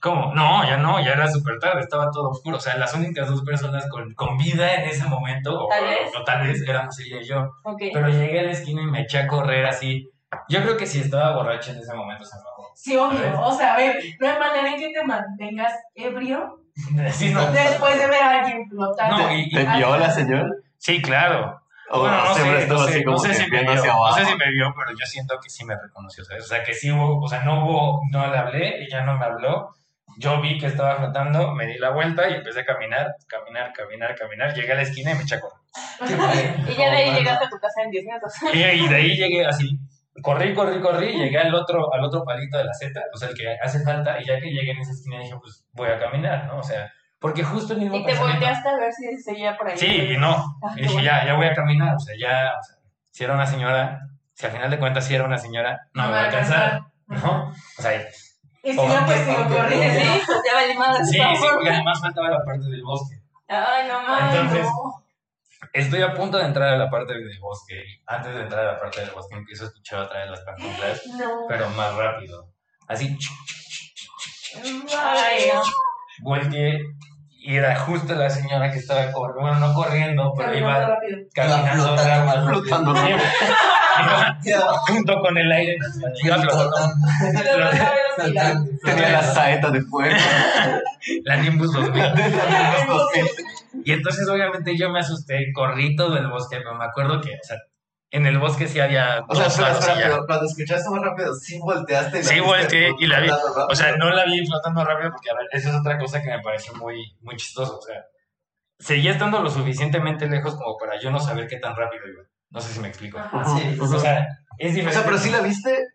¿Cómo? No, ya no, ya era súper tarde, estaba todo oscuro. O sea, las únicas dos personas con, con vida en ese momento, o Tal vez. o tal vez éramos ella y yo. Pero llegué a la esquina y me eché a correr así. Yo creo que si estaba borracho en ese momento se me bajó. Sí, obvio. O sea, a ver, no hay manera en que te mantengas ebrio <laughs> Sí, no. después de ver a alguien flotando. No, y- y- ¿Te vio la señora? sí, claro. O Bueno, no siempre sé, estuvo no así sé, como no sé que si me vio, hacia no abajo. sé si me vio, pero yo siento que sí me reconoció, ¿sabes? O sea, que sí hubo, o sea, no hubo, no le hablé, ella no me habló, yo vi que estaba flotando, me di la vuelta y empecé a caminar, caminar, caminar, caminar, llegué a la esquina y me eché a correr. <laughs> Y ya de ahí No, llegaste a tu casa en 10 minutos. Y, y de ahí <laughs> llegué así, corrí, corrí, corrí, llegué al otro, al otro palito de la Z, o sea, el que hace falta, y ya que llegué en esa esquina dije, pues voy a caminar, ¿no? O sea, porque justo el mismo Y te pensamiento- volteaste a ver si seguía por ahí. Sí, y no. Ah, dije, ya, ya voy a caminar. O sea, ya, o sea, si era una señora, si al final de cuentas si era una señora, no, me va a alcanzar, ¿no? O sea, Y si no, pues aunque- corriendo. Sí, pues ya vale madre. sí, sí, porque además faltaba la parte del bosque. Ay, no mames. Entonces, no. Estoy a punto de entrar a la parte del bosque. Antes de entrar a la parte del bosque empiezo a escuchar otra vez las pantuflas, No. pero más rápido. Así, Ay, no. Volteé y era justo la señora que estaba corriendo, bueno, no corriendo, pero Caminando iba rápido. caminando flotando junto con el aire. Iba flotando. Tenía la saeta de fuego. La Nimbus 2000. Y entonces obviamente yo me asusté, corrí todo el bosque, pero me acuerdo que, o sea, en el bosque sí había O sea, espera, espera, pero cuando escuchaste más rápido, sí volteaste. y la Sí, volteé y la vi. rápido. O sea, no la vi flotando rápido porque, a ver, esa es otra cosa que me pareció muy, muy chistoso. O sea, seguía estando lo suficientemente lejos como para yo no saber qué tan rápido iba. No sé si me explico. Sí, O sea, es O diferente. sea, pero sí la viste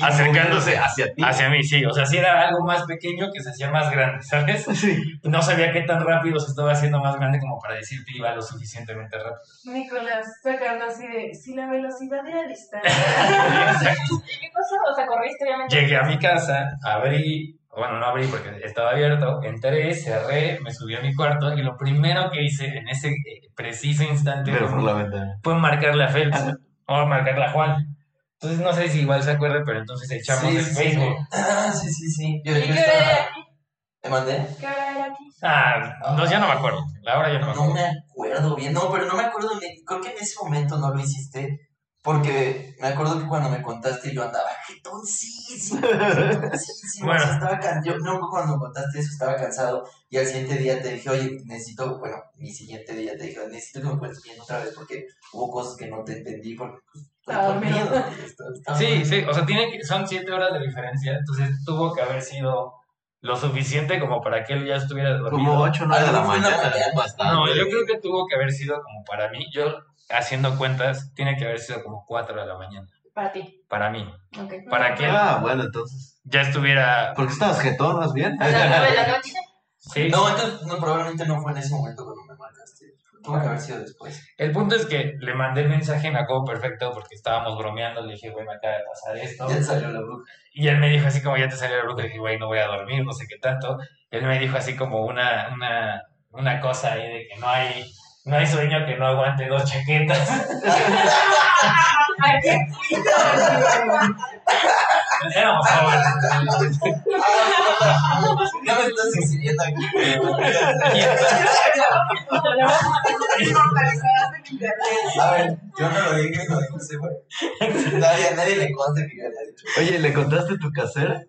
Acercándose. hacia ti. Hacia mí, sí. O sea, si era algo más pequeño que se hacía más grande, <laughs> ¿sabes? Sí. No sabía qué tan rápido se estaba haciendo más grande como para decir que iba lo suficientemente rápido. Nicolás sacando así de, si la velocidad era distancia. <laughs> Exacto. ¿Y <laughs> qué pasó? O sea, corriste obviamente. Llegué a mi casa, abrí, bueno, no abrí porque estaba abierto, entré, cerré, me subí a mi cuarto y lo primero que hice en ese eh, preciso instante Pero fue, por la ventana. fue marcarle a Félix o marcarle a Juan. Entonces no sé si igual se acuerda, pero entonces echamos Sí, el sí, Facebook. Ah, sí, sí, sí. Yo, ¿Y yo qué hora era estaba. aquí? ¿Te mandé? ¿Qué hora era aquí? Ah, no, ya no me acuerdo. La hora ya no me No acuerdo. me acuerdo bien. No, pero no me acuerdo. ni- Creo que en ese momento no lo hiciste. Porque me acuerdo que cuando me contaste yo andaba jetoncísimo. jetoncísimo, Bueno. o sea, estaba can- yo no cuando me contaste eso estaba cansado. Y al siguiente día te dije, oye, necesito, bueno, mi siguiente día te dije, necesito que me cuentes bien otra vez porque hubo cosas que no te entendí porque pues, Estaba dormido. dormido. <laughs> Estaba- estaba Sí, dormido. sí, o sea, tiene que, son siete horas de diferencia, entonces tuvo que haber sido lo suficiente como para que él ya estuviera dormido. Como 8 o 9 de la mañana. bastante. No, yo creo que tuvo que haber sido como para mí. Yo, haciendo cuentas, tiene que haber sido como 4 de la mañana. Para ti. Para mí. Ok. Para que él Ah, bueno, entonces. ya estuviera. ¿Por qué estabas jetón más bien? A las <laughs> 9 de la noche. Sí. No, entonces no, probablemente no fue en ese momento cuando me marcaste. Tuvo que haber sido después. El punto es que le mandé el mensaje, me acuerdo perfecto, porque estábamos bromeando. Le dije, güey, me acaba de pasar esto. Ya salió la bruja. Y él me dijo así como, ya te salió la bruja. Le dije, güey, no voy a dormir, no sé qué tanto. Él me dijo así como una, una, una cosa ahí de que no hay, no hay sueño que no aguante dos chaquetas. Ay, qué <laughs> Éramos jóvenes. <laughs> Ya me estás exhibiendo aquí. <laughs> A ver, yo no lo dije, lo dijo ese güey. <laughs> Nadie, nadie le consta que yo le he dicho. Oye, ¿le contaste tu casera?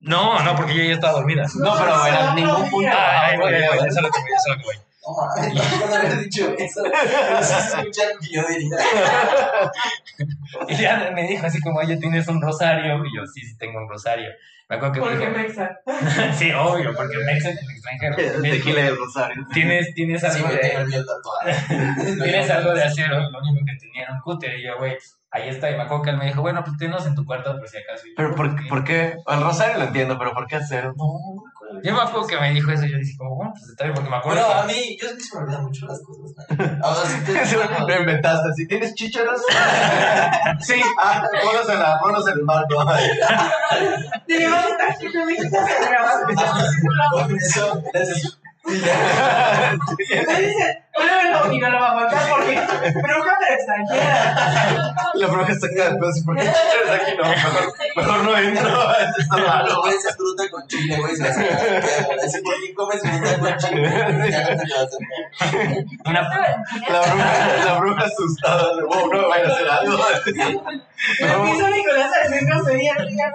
No, no, porque yo ya estaba dormida. No, pero en ningún punto. Ah, ahí voy, ahí voy, eso es lo que voy, eso es lo que voy. No mames, no había dicho eso. No se escuchan que yo diría. Y ya me dijo así como, oye, ¿tienes un rosario? Y yo, sí, sí tengo un rosario. Me acuerdo que me Porque dijo, Mexa. <laughs> sí, obvio, porque Mexa es el extranjero. El tequila del Rosario. Tienes, tienes Sí, algo tengo de, <laughs> tienes algo de acero, lo único que tenía era un cúter. Y yo, güey, ahí está. Y me acuerdo que él me dijo, bueno, pues tenlos en tu cuarto por si acaso. Pero ¿por, ¿por qué? El Rosario lo entiendo, pero ¿por qué hacer? Yo me acuerdo que me dijo eso y yo dije, como, bueno, pues está bien, porque me acuerdo. Bueno, a mí, yo es que se me olvidan mucho las cosas. ¿no? <laughs> Ahora sí te Lo inventaste. Si tienes chícharos, <laughs> Sí, ah, ponlos en, la, ponlos en el marco. Te el grabado. Con eso, gracias. Me dice, bueno, y no lo va a aguantar porque bruja pero extranjera. La bruja está acá después. ¿Por qué aquí? No, mejor, mejor no entro. Esto está No, malo. güey, esa fruta con chile, güey. Así, ¿por qué comes fruta con chile? No una, La bruja, la bruja asustada. Wow, no me vaya a hacer algo. Me empieza Nicolás a decir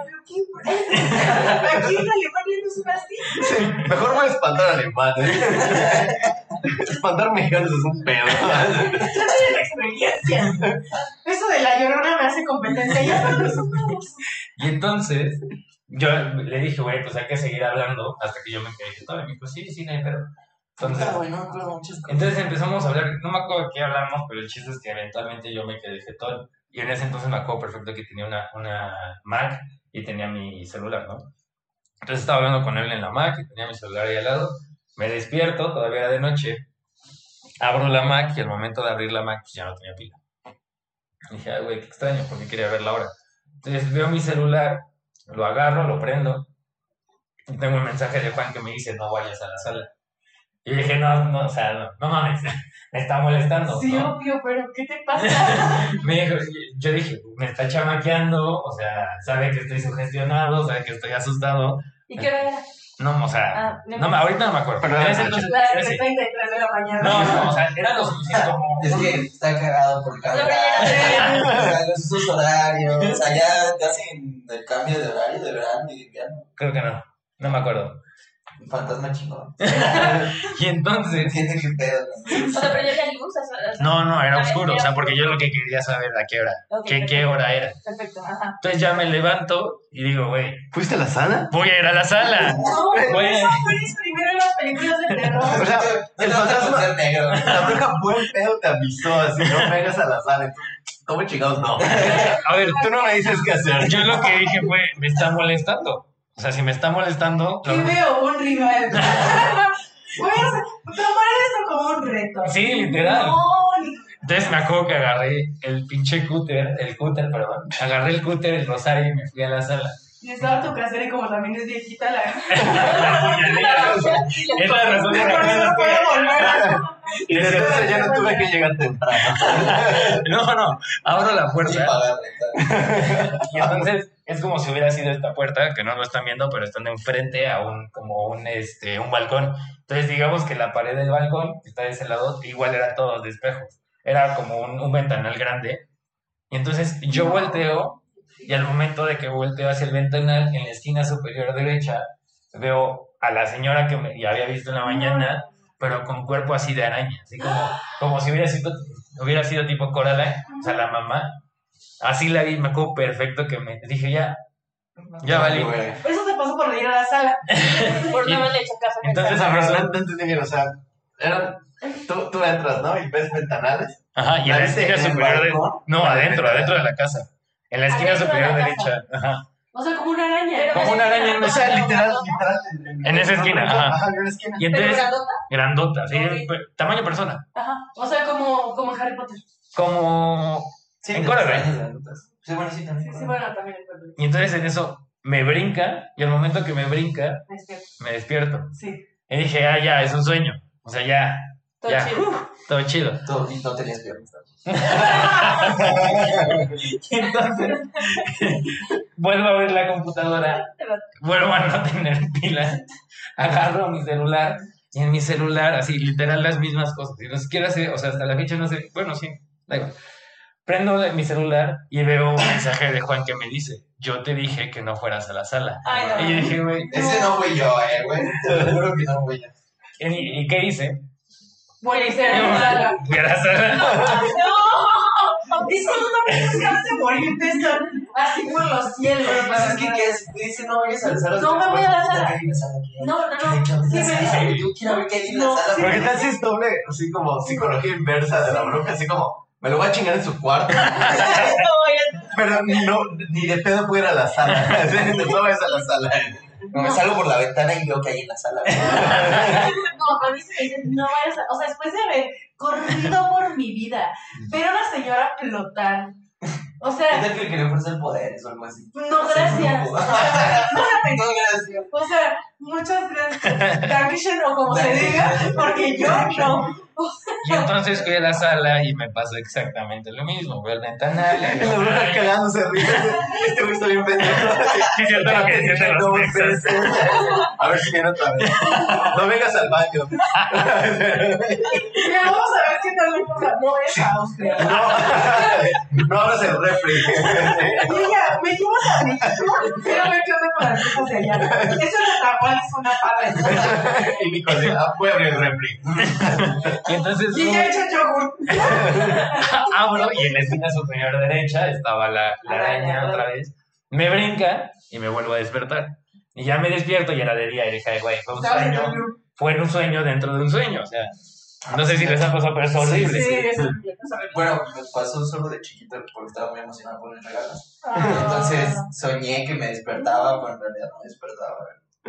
pero ¿qué? Aquí en Alemania no son así. Sí, mejor voy a espantar alemanes. Espantar mexicanos es un pedo. <laughs> La experiencia. Eso de la llorona me hace competencia. Ya. Y entonces, yo le dije, güey, pues hay que seguir hablando hasta que yo me quedé todo. Y me dijo, sí, sí, no hay pedo. Entonces, empezamos a hablar, no me acuerdo de qué hablamos, pero el chiste es que eventualmente yo me quedé jetón. Y en ese entonces me acuerdo perfecto que tenía una, una Mac y tenía mi celular, ¿no? Entonces estaba hablando con él en la Mac y tenía mi celular ahí al lado. Me despierto, todavía era de noche. Abro la Mac y al momento de abrir la Mac pues ya no tenía pila. Y dije, ay, güey, qué extraño, porque quería ver la hora. Entonces veo mi celular, lo agarro, lo prendo. Y tengo un mensaje de Juan que me dice, no vayas a la sala. Y dije, no, no, o sea, no, no mames, <laughs> me está molestando. Sí, ¿no? obvio, pero ¿qué te pasa? <laughs> Me dijo, yo dije, me está chamaqueando, o sea, sabe que estoy sugestionado, sabe que estoy asustado. ¿Y qué hora era? No, o sea, Ah, no, me- ahorita no me acuerdo. Pero Las era así. 33 de la mañana. No, no, o sea, era lo suficiente como... <laughs> Es que está cagado por cada <laughs> los usos horarios. O sea, ya te hacen el cambio de horario de verano y de invierno. Creo que no, no me acuerdo. Fantasma chingón. <laughs> <laughs> Y entonces... Entiende qué pedo. ¿no? O sea, pero ya había luz. No, no, era oscuro, o sea, porque yo lo que quería saber a qué hora, ok, qué, qué hora era. Perfecto, ajá. Entonces ya me levanto y digo, güey, ¿Fuiste a la sala? voy a ir a la sala. No, <laughs> Voy a- eso primero en las películas de terror. O sea, el fantasma, negro. la bruja buen pedo te avisó, así, no vengas a la sala. Entonces, ¿Cómo chingados no? A ver, Tú no me dices qué hacer. yo lo que dije fue, me está molestando. O sea, si me está molestando... Y veo un rival. <laughs> Voy a tomar esto como un reto. Sí, literal. No, Entonces me acuerdo que agarré el pinche cúter, el cúter, perdón. Agarré el cúter, el rosario y me fui a la sala. Y estaba tu casera y como también es viejita la... <laughs> <laughs> Es la razón la no no puede volver. Y desde entonces ya no tuve que llegar temprano. <laughs> No, no, abro la puerta y entonces es como si hubiera sido esta puerta, que no lo están viendo, pero están enfrente a un, como un, este, un balcón. Entonces digamos que la pared del balcón que está de ese lado, igual era todo de espejos. Era como un, un ventanal grande. Y entonces yo volteo y al momento de que volteo hacia el ventanal, en la esquina superior derecha, veo a la señora que me, ya había visto en la mañana, pero con cuerpo así de araña, así como, como si hubiera sido, hubiera sido tipo Coraline, o sea, la mamá. Así la vi, me acuerdo perfecto que me dije, ya, ya valí. Eso te pasó por ir a la sala. <laughs> Por no haberle hecho caso a Entonces, esa- O sea, pero no, no entendí bien, o sea, eran, tú, tú entras, ¿no? Y ves ventanales. Ajá, y la ¿Viste esquina en el superior de... No, adentro, adentro de la casa. En la esquina de superior derecha. Ajá. O sea, como una araña. Pero Como una araña en O sea, literal, literal. En esa esquina, ajá. Ajá, en una esquina. Y ¿Pero entonces, grandota? grandota, sí, pe- tamaño persona. Ajá. O sea, como, como en Harry Potter. Como... Sí, En Coraline. Sí, bueno, sí, también. Sí, sí, bueno, también en Puebla. Y entonces en eso me brinca, y al momento que me brinca, Me despierto. me despierto. Sí. Y dije, ah, ya, es un sueño. O sea, ya, Todo Ya. chido. todo chido. <laughs> Todo, y no tenías piernas. <laughs> Y entonces <laughs> vuelvo a ver la computadora, vuelvo a no tener pila, agarro mi celular y en mi celular, así literal las mismas cosas. Y no siquiera sé, o sea, hasta la fecha no sé, bueno, sí, da igual. Prendo mi celular y veo un mensaje de Juan que me dice, yo te dije que no fueras a la sala. Ay, no. Y yo dije, güey, Ese no fui yo, eh, güey. Te lo juro que no fui yo. ¿y, y qué hice? Voy a ser la Fui a la sala. No, que no me de morirte, así por los cielos. Pero pues es que. Me dice, no vayas a la sala. No me voy a la sala. No, no, no. ¿Qué hay en Sí, la me sala? dice. Yo quiero ver qué hay en la No, sala. Porque tal si es doble, así como psicología inversa de la bruja, así como, me lo voy a chingar en su cuarto, pero ni, no, ni de pedo puedo ir a la sala. No vayas a la sala. No, me salgo por la ventana y veo que hay en la sala. <laughs> No, a mí se me dice, no vayas a... O sea, después de haber corrido por mi vida, ver a una señora flotar. O ¿Qué sea, tal que le quería ofrecer poderes o algo así? no gracias. O sea, <laughs> no. No, gracias. O sea, muchas gracias. Dankeschön o como se diga, porque yo no. Y entonces fui a la sala y me pasó exactamente lo mismo. Voy al ventanal. y- <laughs> La bruja cagándose risa. Este güey está bien pendejo. Sí, lo que los. A ver si viene otra vez. No vengas al baño. Ya vamos a ver qué tal le pasa. No es a Austria. No, no abras el refri. Ella, me llevas a México, pero me quedo con las cosas de allá. Eso de Tahual es una padre. Y Nico así, ah, voy a abrir el refri. Y entonces Y ella echa yogur. <laughs> abro y en la esquina superior derecha estaba la, la araña otra vez. Me brinca y me vuelvo a despertar. Y ya me despierto y era de día y dije, güey, fue un sueño. Fue un sueño dentro de un sueño. O sea, no sé si les ha pasado, pero es horrible. Sí, es horrible. Bueno, me pasó solo de chiquito porque estaba muy emocionado por el regalo. Ah. Entonces soñé que me despertaba, pero en realidad no me despertaba.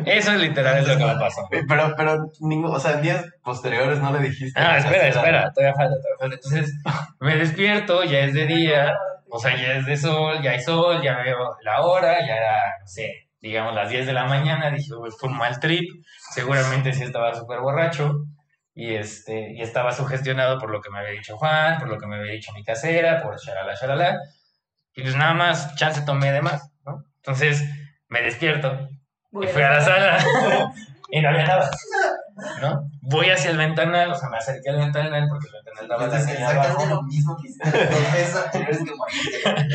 Eso es literal es lo que me pasó. Pero, pero, ningún, o sea, en días posteriores no le dijiste. Que espera, era- espera, todavía falta, todavía falta. Entonces, me despierto, ya es de día, o sea, ya es de sol, ya hay sol, ya veo la hora, ya era, no sé, digamos las 10 de la mañana, dije, "Uy, fue un mal trip, seguramente sí estaba súper borracho, y este, y estaba sugestionado por lo que me había dicho Juan, por lo que me había dicho mi casera, por shalala, shalala, y pues nada más, chance tomé de más, ¿no? Entonces, me despierto, y fui a la sala <laughs> y no había nada, ¿no? Voy hacia el ventanal, o sea, me acerqué al ventanal porque el ventanal daba exactamente abajo. lo mismo que. O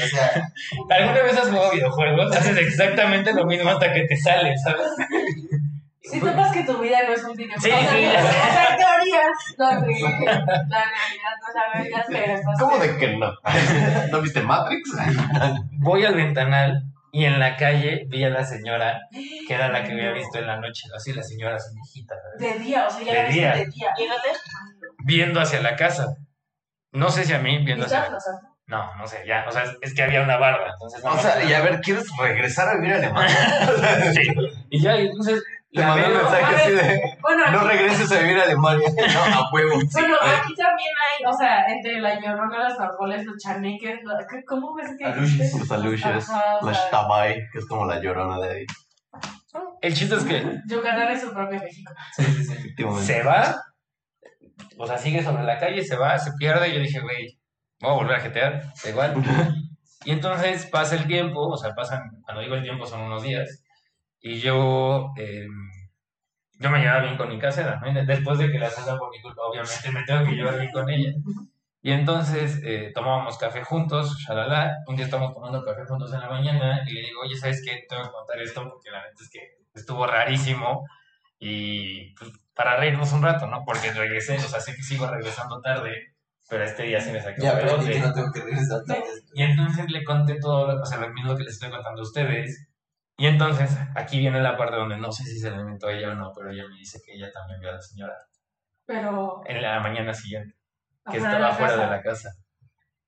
sea, ¿Alguna vez has jugado videojuegos? Haces exactamente lo mismo hasta que te sale, ¿sabes? Si topas que tu vida no es un videojuego. Sí, sí. O sea, en teoría, no, sí, la realidad no sabrías, pero estás. ¿Cómo de que no? <laughs> ¿No viste Matrix? Voy al ventanal y en la calle vi a la señora que era la que había visto en la noche, así la señora, su viejita, ¿sabes? De día, o sea, ya De la día. de día. Viendo hacia la casa. No sé si a mí, viendo hacia ¿Estás? O sea, No, no sé, ya, o sea, es, que había una barda, entonces no O sea, y a ver, ¿quieres regresar a vivir a Alemania? <laughs> Sí. Y ya, y entonces Le la mandé un mensaje así de, Bueno, no regreses a vivir a Alemania. <laughs> No, a huevo. bueno, aquí también hay, o sea, entre la llorona, las narcoles, los chaneques, ¿qué- ¿cómo ves que Alushis. Los aluches, Ajá, o la sea, shtabai, que es como la llorona de ahí. el chiste es que Yucatán es su propio México. sí, sí, sí. Se va, o sea, sigue sobre la calle, se va, se pierde, y yo dije, güey, voy a volver a jetear, da igual. <laughs> Y entonces pasa el tiempo, o sea, pasan, cuando digo el tiempo son unos días, y yo, eh, yo me llevaba bien con mi casera, ¿no? Después de que la salga por mi culpa, obviamente me tengo que llevar bien con ella. Y entonces eh, tomábamos café juntos, shalala, un día estamos tomando café juntos en la mañana, y le digo, oye, ¿sabes qué? Tengo que contar esto porque la neta es que estuvo rarísimo, y pues, para reírnos un rato, ¿no? Porque regresé, o sea, sé que sigo regresando tarde, pero este día sí me saqué Ya un que no tengo que regresar tarde. Y entonces le conté todo, o sea, lo mismo que les estoy contando a ustedes. Y entonces, aquí viene la parte donde no sé si se le inventó a ella o no, pero ella me dice que ella también vio a la señora Pero. en la mañana siguiente, que afuera estaba fuera casa. de la casa.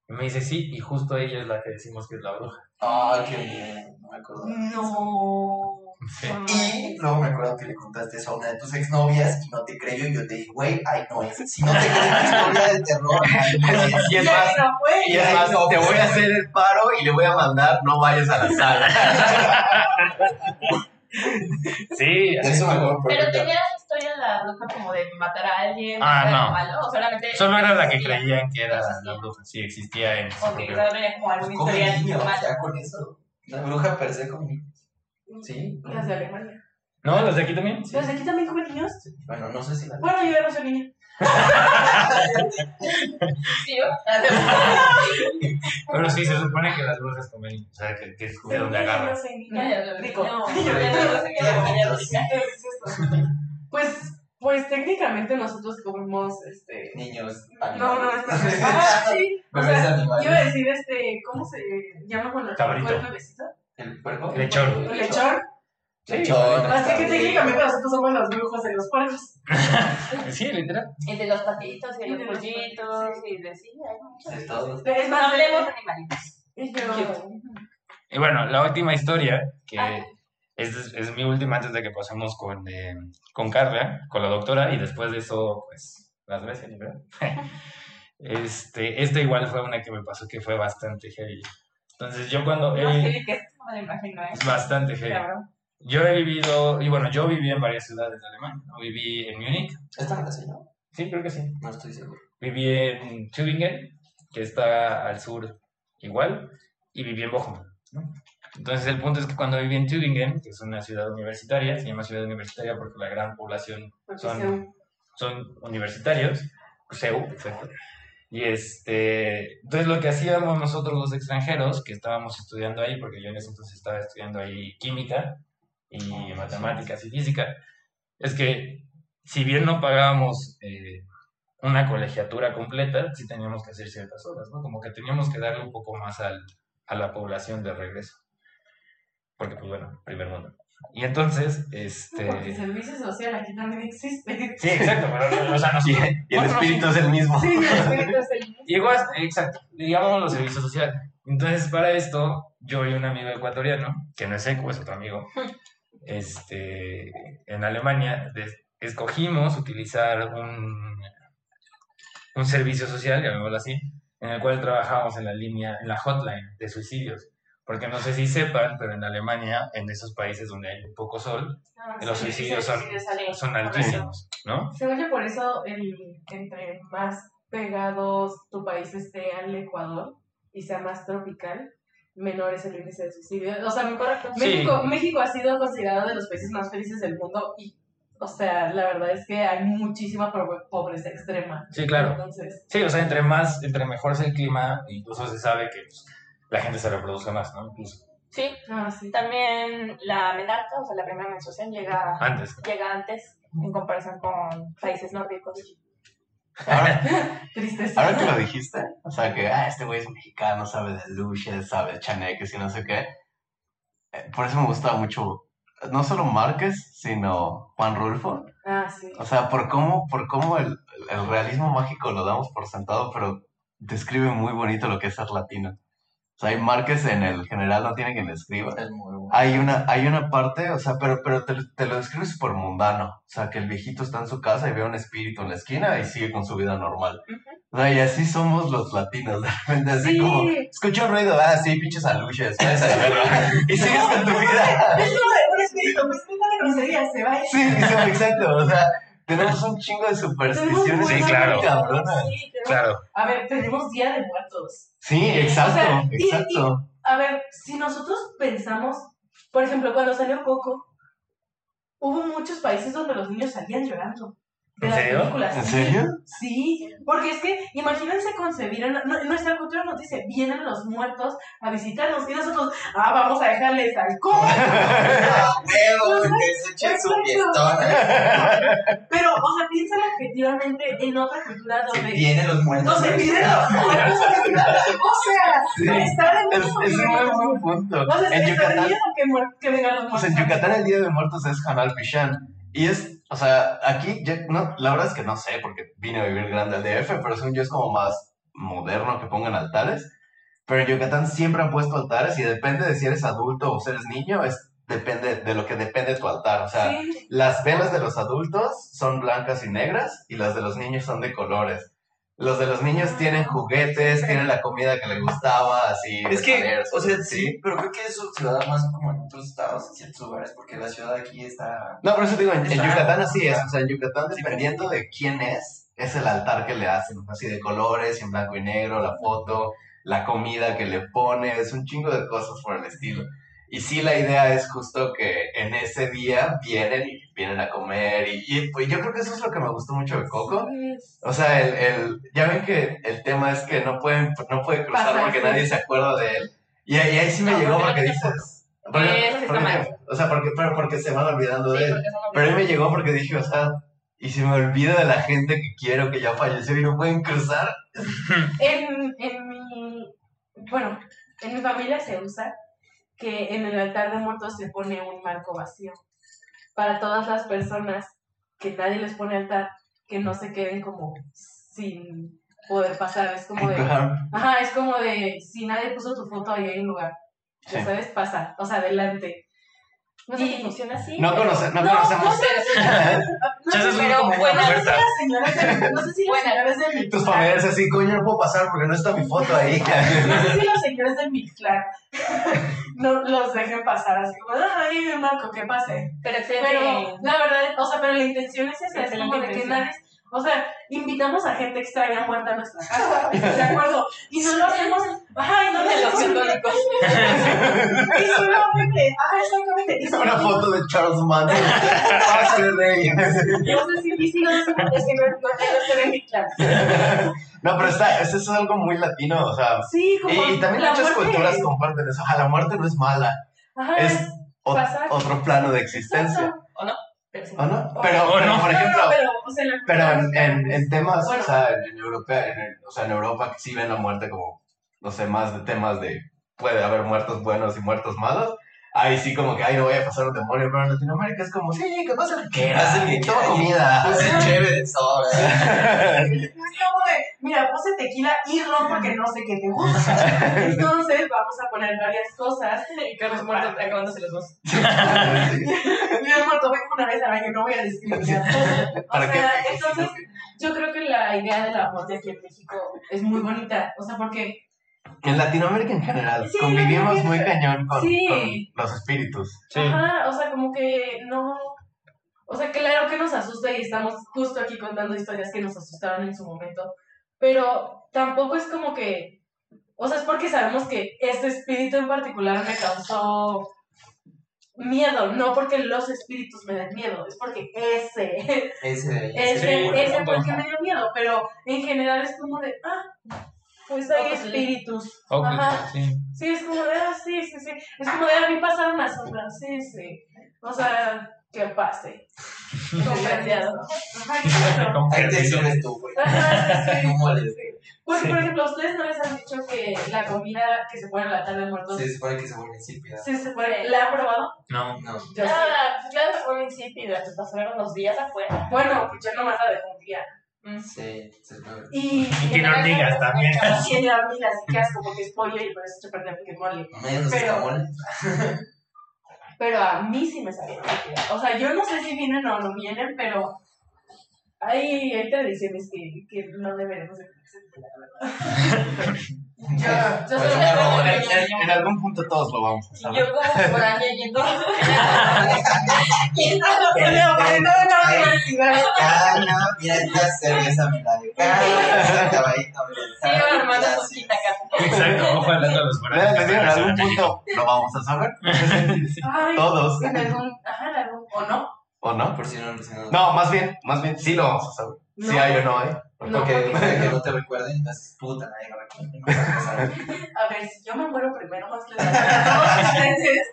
Y me dice, sí, y justo ella es la que decimos que es la bruja. Ay, qué bien, no me acuerdo. No. Sí. Y luego me acuerdo que le contaste eso a una de tus exnovias y no te creyó y yo te dije, güey, ahí no es. Si no te crees tu historia de terror, <laughs> ahí no es. Y es más, no fue. y es más, te voy a hacer el paro y le voy a mandar, no vayas a la sala. <laughs> Sí, Eso me acuerdo Pero tenía la historia la bruja como de matar a alguien, Ah, no. algo malo, o solamente Solo era la que creían que era Existía. la bruja. Sí, existía en Ok, solo era como niños, malo. ya con eso. La bruja per se niños. Sí. Las de Alemania. ¿No? ¿Los de aquí también? ¿Los de aquí también comen niños? Bueno, no sé si la. Bueno, yo ya no soy niña. Sí, ¿no? Pero sí, se supone que las brujas comen. O sea, que, que es de donde agarran. no No, Rico. no, Pues, pues técnicamente nosotros comemos este. Niños. No, no. Ah, sí. O sea, iba a decir este, ¿cómo se llama cuando el bebecito? ¿El puerco? Lechón. El lechón. Lechón. Así que técnicamente nosotros somos los brujos de los puercos. Sí, literal. Y de los patitos, y de los pollitos, y de sí, hay muchos. De todos. Es No más, hablemos de animalitos. y bueno, la última historia, que Ah. es, es mi última antes de que pasemos con, eh, con Carla, con la doctora, y después de eso, pues, las gracias, ¿verdad? <laughs> este, esta igual fue una que me pasó que fue bastante heavy. Entonces yo cuando... No eh, que me lo imagino, ¿eh? es bastante heavy. Cabrón. Yo he vivido, y bueno, yo viví en varias ciudades de Alemania. ¿no? Viví en Múnich, ¿Esta la sé yo? sí, creo que sí. No estoy seguro. Viví en Tübingen, que está al sur igual, y viví en Bochum. ¿no? Entonces el punto es que cuando viví en Tübingen, que es una ciudad universitaria, se llama ciudad universitaria porque la gran población son, son universitarios, CEU, exacto. Y este, entonces lo que hacíamos nosotros los extranjeros, que estábamos estudiando ahí, porque yo en ese entonces estaba estudiando ahí química y matemáticas y física, es que si bien no pagábamos eh, una colegiatura completa, sí teníamos que hacer ciertas horas, ¿no? Como que teníamos que darle un poco más al, a la población de regreso. Porque, pues bueno, primer mundo. Y entonces, Porque este... servicio social aquí también existe. Sí, exacto, pero, o sea, nos, Y, <laughs> y el espíritu es el mismo. Sí, el espíritu es el Llegó a, exacto, digamos los servicios sociales. Entonces, para esto, yo y un amigo ecuatoriano, que no es Ecu, es otro amigo, <laughs> este, en Alemania, escogimos utilizar un, un servicio social, llamémoslo así, en el cual trabajábamos en la línea, en la hotline de suicidios. Porque no sé si sepan, pero en Alemania, en esos países donde hay poco sol, Ah, los sí, suicidios sí, son, altísimos, ¿no? Según yo, por eso, el, entre más pegados tu país esté al Ecuador y sea más tropical, menor es el índice de suicidio. O sea, Correcto. Sí. México, México ha sido considerado de los países más felices del mundo y, o sea, la verdad es que hay muchísima po- pobreza extrema. Sí, claro. Entonces, Sí, o sea, entre más, entre mejor es el clima, incluso se sabe que pues, la gente se reproduce más, ¿no? Incluso Sí, ah, sí. también la menarca, o sea, la primera menstruación llega, antes. llega antes en comparación con países nórdicos. Ahora, <laughs> Tristeza. ahora que lo dijiste, o sea, que ah, este güey es mexicano, sabe de luches, sabe de chaneques y no sé qué. eh, Por eso me gusta mucho, no solo Márquez, sino Juan Rulfo. Ah, sí. O sea, por cómo, por cómo el, el realismo mágico lo damos por sentado, pero describe muy bonito lo que es ser latino. O sea, hay Márquez en el general, no tiene quien le escriba. Es muy bueno. Hay una, hay una parte, o sea, pero, pero te, te lo describe súper mundano. O sea, que el viejito está en su casa y ve un espíritu en la esquina y sigue con su vida normal. O sea, y así somos los latinos, de repente, así Sí. como, escucha un ruido, ah, sí, pinches aluches, verga", <laughs> y sigues con tu vida. Es un espíritu, pues la grosería, se va. Sí, exacto, o sea, tenemos un chingo de supersticiones Sí, claro. cabronas. Sí, tenemos- Claro. A ver, tenemos Día de Muertos. Sí, exacto, O sea, y- exacto. A ver, si nosotros pensamos, por ejemplo, cuando salió Coco, hubo muchos países donde los niños salían llorando. De ¿En las serio? películas. ¿En Sí, serio? Sí, porque es que imagínense concebir, en, no- en nuestra cultura nos dice, vienen los muertos a visitarnos y nosotros, ah, vamos a dejarles alcohol. <laughs> Se. Pero, o sea, piénsalo objetivamente en otra cultura Se donde vienen los muertos. no se piden los muertos. O sea, Sí, está de Es, es un buen punto. Sea, En Yucatán, que, que vengan los muertos. sea, en Yucatán el Día de Muertos es Hanal Pichán. Y es, o sea, aquí, ya- no, la verdad es que no sé, porque vine a vivir grande al DF, pero según yo es como más moderno que pongan altares. Pero en Yucatán siempre han puesto altares y depende de si eres adulto o si eres niño, es, depende de lo que depende tu altar. O sea, Sí, las velas de los adultos son blancas y negras y las de los niños son de colores. Los de los niños tienen juguetes, tienen la comida que les gustaba, así. Es que, saber, o sea, sí, pero creo que eso se da más como en otros estados, en ciertos lugares, porque la ciudad aquí está... No, pero eso te digo, en, en Yucatán así es. O sea, en Yucatán, dependiendo de quién es, es el altar que le hacen. Así de colores, en blanco y negro, la foto, la comida que le pones, un chingo de cosas por el estilo. Y sí, la idea es justo que en ese día vienen y vienen a comer. Y, y, pues yo creo que eso es lo que me gustó mucho de Coco. O sea, el, el, ya ven que el tema es que no, pueden, no puede cruzar Pasar, porque sí. nadie se acuerda de él. Y, ahí- ahí sí me No, llegó porque dices... porque- Eso sí porque- mal. o sea, porque, pero porque se van olvidando Sí, de él. Pero a mí me llegó porque dije, o sea, y se me olvida de la gente que quiero que ya falleció y no pueden cruzar. <laughs> En, en mi, bueno, en mi familia se usa que en el altar de muertos se pone un marco vacío para todas las personas que nadie les pone altar, que no se queden como sin poder pasar. Es como de, ajá, es como de, si nadie puso tu foto ahí hay un lugar, ya Sí. sabes, pasa, o sea, adelante. No sé si funciona así. No, conoce- no No, conocemos no sé, no sé, se pero como una buena puerta. las señoras de- no sé si las Buena. señoras de mi tus familiares así, coño, no puedo pasar porque no está mi foto ahí. <laughs> No sé si los señores del Mixclar <laughs> no los dejen pasar así como, ay, Marco, que pase. Pero Pero la verdad, o sea, pero la intención es esa, es como de que nadie, o sea, invitamos a gente extraña muerta a nuestra casa, ¿de acuerdo? Y no lo hacemos, ay, no de lo los católicos. Y solamente, ah, exactamente. Y Una solo- foto de Charles Manson. <laughs> No sé si, y si no, es que no, no, no se ve en Mixclar. No, pero está, eso es algo muy latino, o sea. Sí, como Y, y también la muchas culturas comparten eso. Ajá, la muerte no es mala, Ajá, es es otro plano de existencia. Pero sí. ¿O no? Pero, O pero, no. por ejemplo, No, pero, o sea, la Pero en, en, en temas, Bueno. o sea, en, Europa, en, o sea, en Europa sí ven la muerte como, no sé, más de temas de puede haber muertos buenos y muertos malos. Ahí sí como que, ay, no voy a pasar un demonio, pero en Latinoamérica es como, sí, que pasa lo que quieras, Haz el que toma comida. Pues es <laughs> chévere, sobra. Es como de, mira, puse tequila y ron porque no sé qué te gusta. <laughs> Entonces vamos a poner varias cosas. Y Carlos muerto acabándose los dos. <laughs> Mira, muerto, vengo una vez al año, no voy a discriminar. O ¿Para qué? sea, entonces, yo creo que la idea de la muerte aquí en México es muy bonita. O sea, porque En Latinoamérica en general, Sí, convivimos muy cañón con, Sí. con los espíritus. Sí. Ajá, o sea, como que no. O sea, claro que nos asusta y estamos justo aquí contando historias que nos asustaron en su momento. Pero tampoco es como que. O sea, es porque sabemos que este espíritu en particular me causó miedo. No porque los espíritus me den miedo, es porque ese. Ese. Ese, ese fue el punto. que me dio miedo. Pero en general es como de. Ah, pues hay sí. espíritus. Ok, Ajá. sí. Sí, es como de, ah, sí, sí, sí. Es como de, a mí pasaron las sombras, sí, sí. O sea, que pase. <laughs> Comprendido. Ajá, subes tú, güey. Ajá, sí, sí. No <laughs> moles. Pues, por ejemplo, ¿ustedes no les han dicho que la comida que se pone en la tarde de muertos Se supone que se vuelve insípida. sí se pone? ¿La han probado? No. No. Yo sí. Ah, pues claro, fue un insípido. Te pasaron unos días afuera. Bueno, pues yo nomás la dejé un día. Sí, se supone. Y, Y tiene hormigas también. y tiene hormigas y qué asco porque es pollo y por eso se perder porque es mole. Menos Pero-. <laughs> Pero a mí sí me sabía. O sea, yo no sé si vienen o no vienen, pero hay, hay tradiciones que, que no deberemos de Yo, yo Pues soy En, en- en algún punto todos lo vamos a saber. yo como por año yendo. Cana, mira esta cerveza, caballito, acá. Exacto, ojo hablando a los en algún punto lo vamos a saber. Ay, Todos. En algún, ajá, en algún, o no. ¿O no? Por si no, por si no. No, más bien, más bien sí lo vamos a saber. Si hay o no hay. No, Porque que no te recuerden, entonces, puta, nadie me recuerda. A ver, si yo me muero primero más que las veces.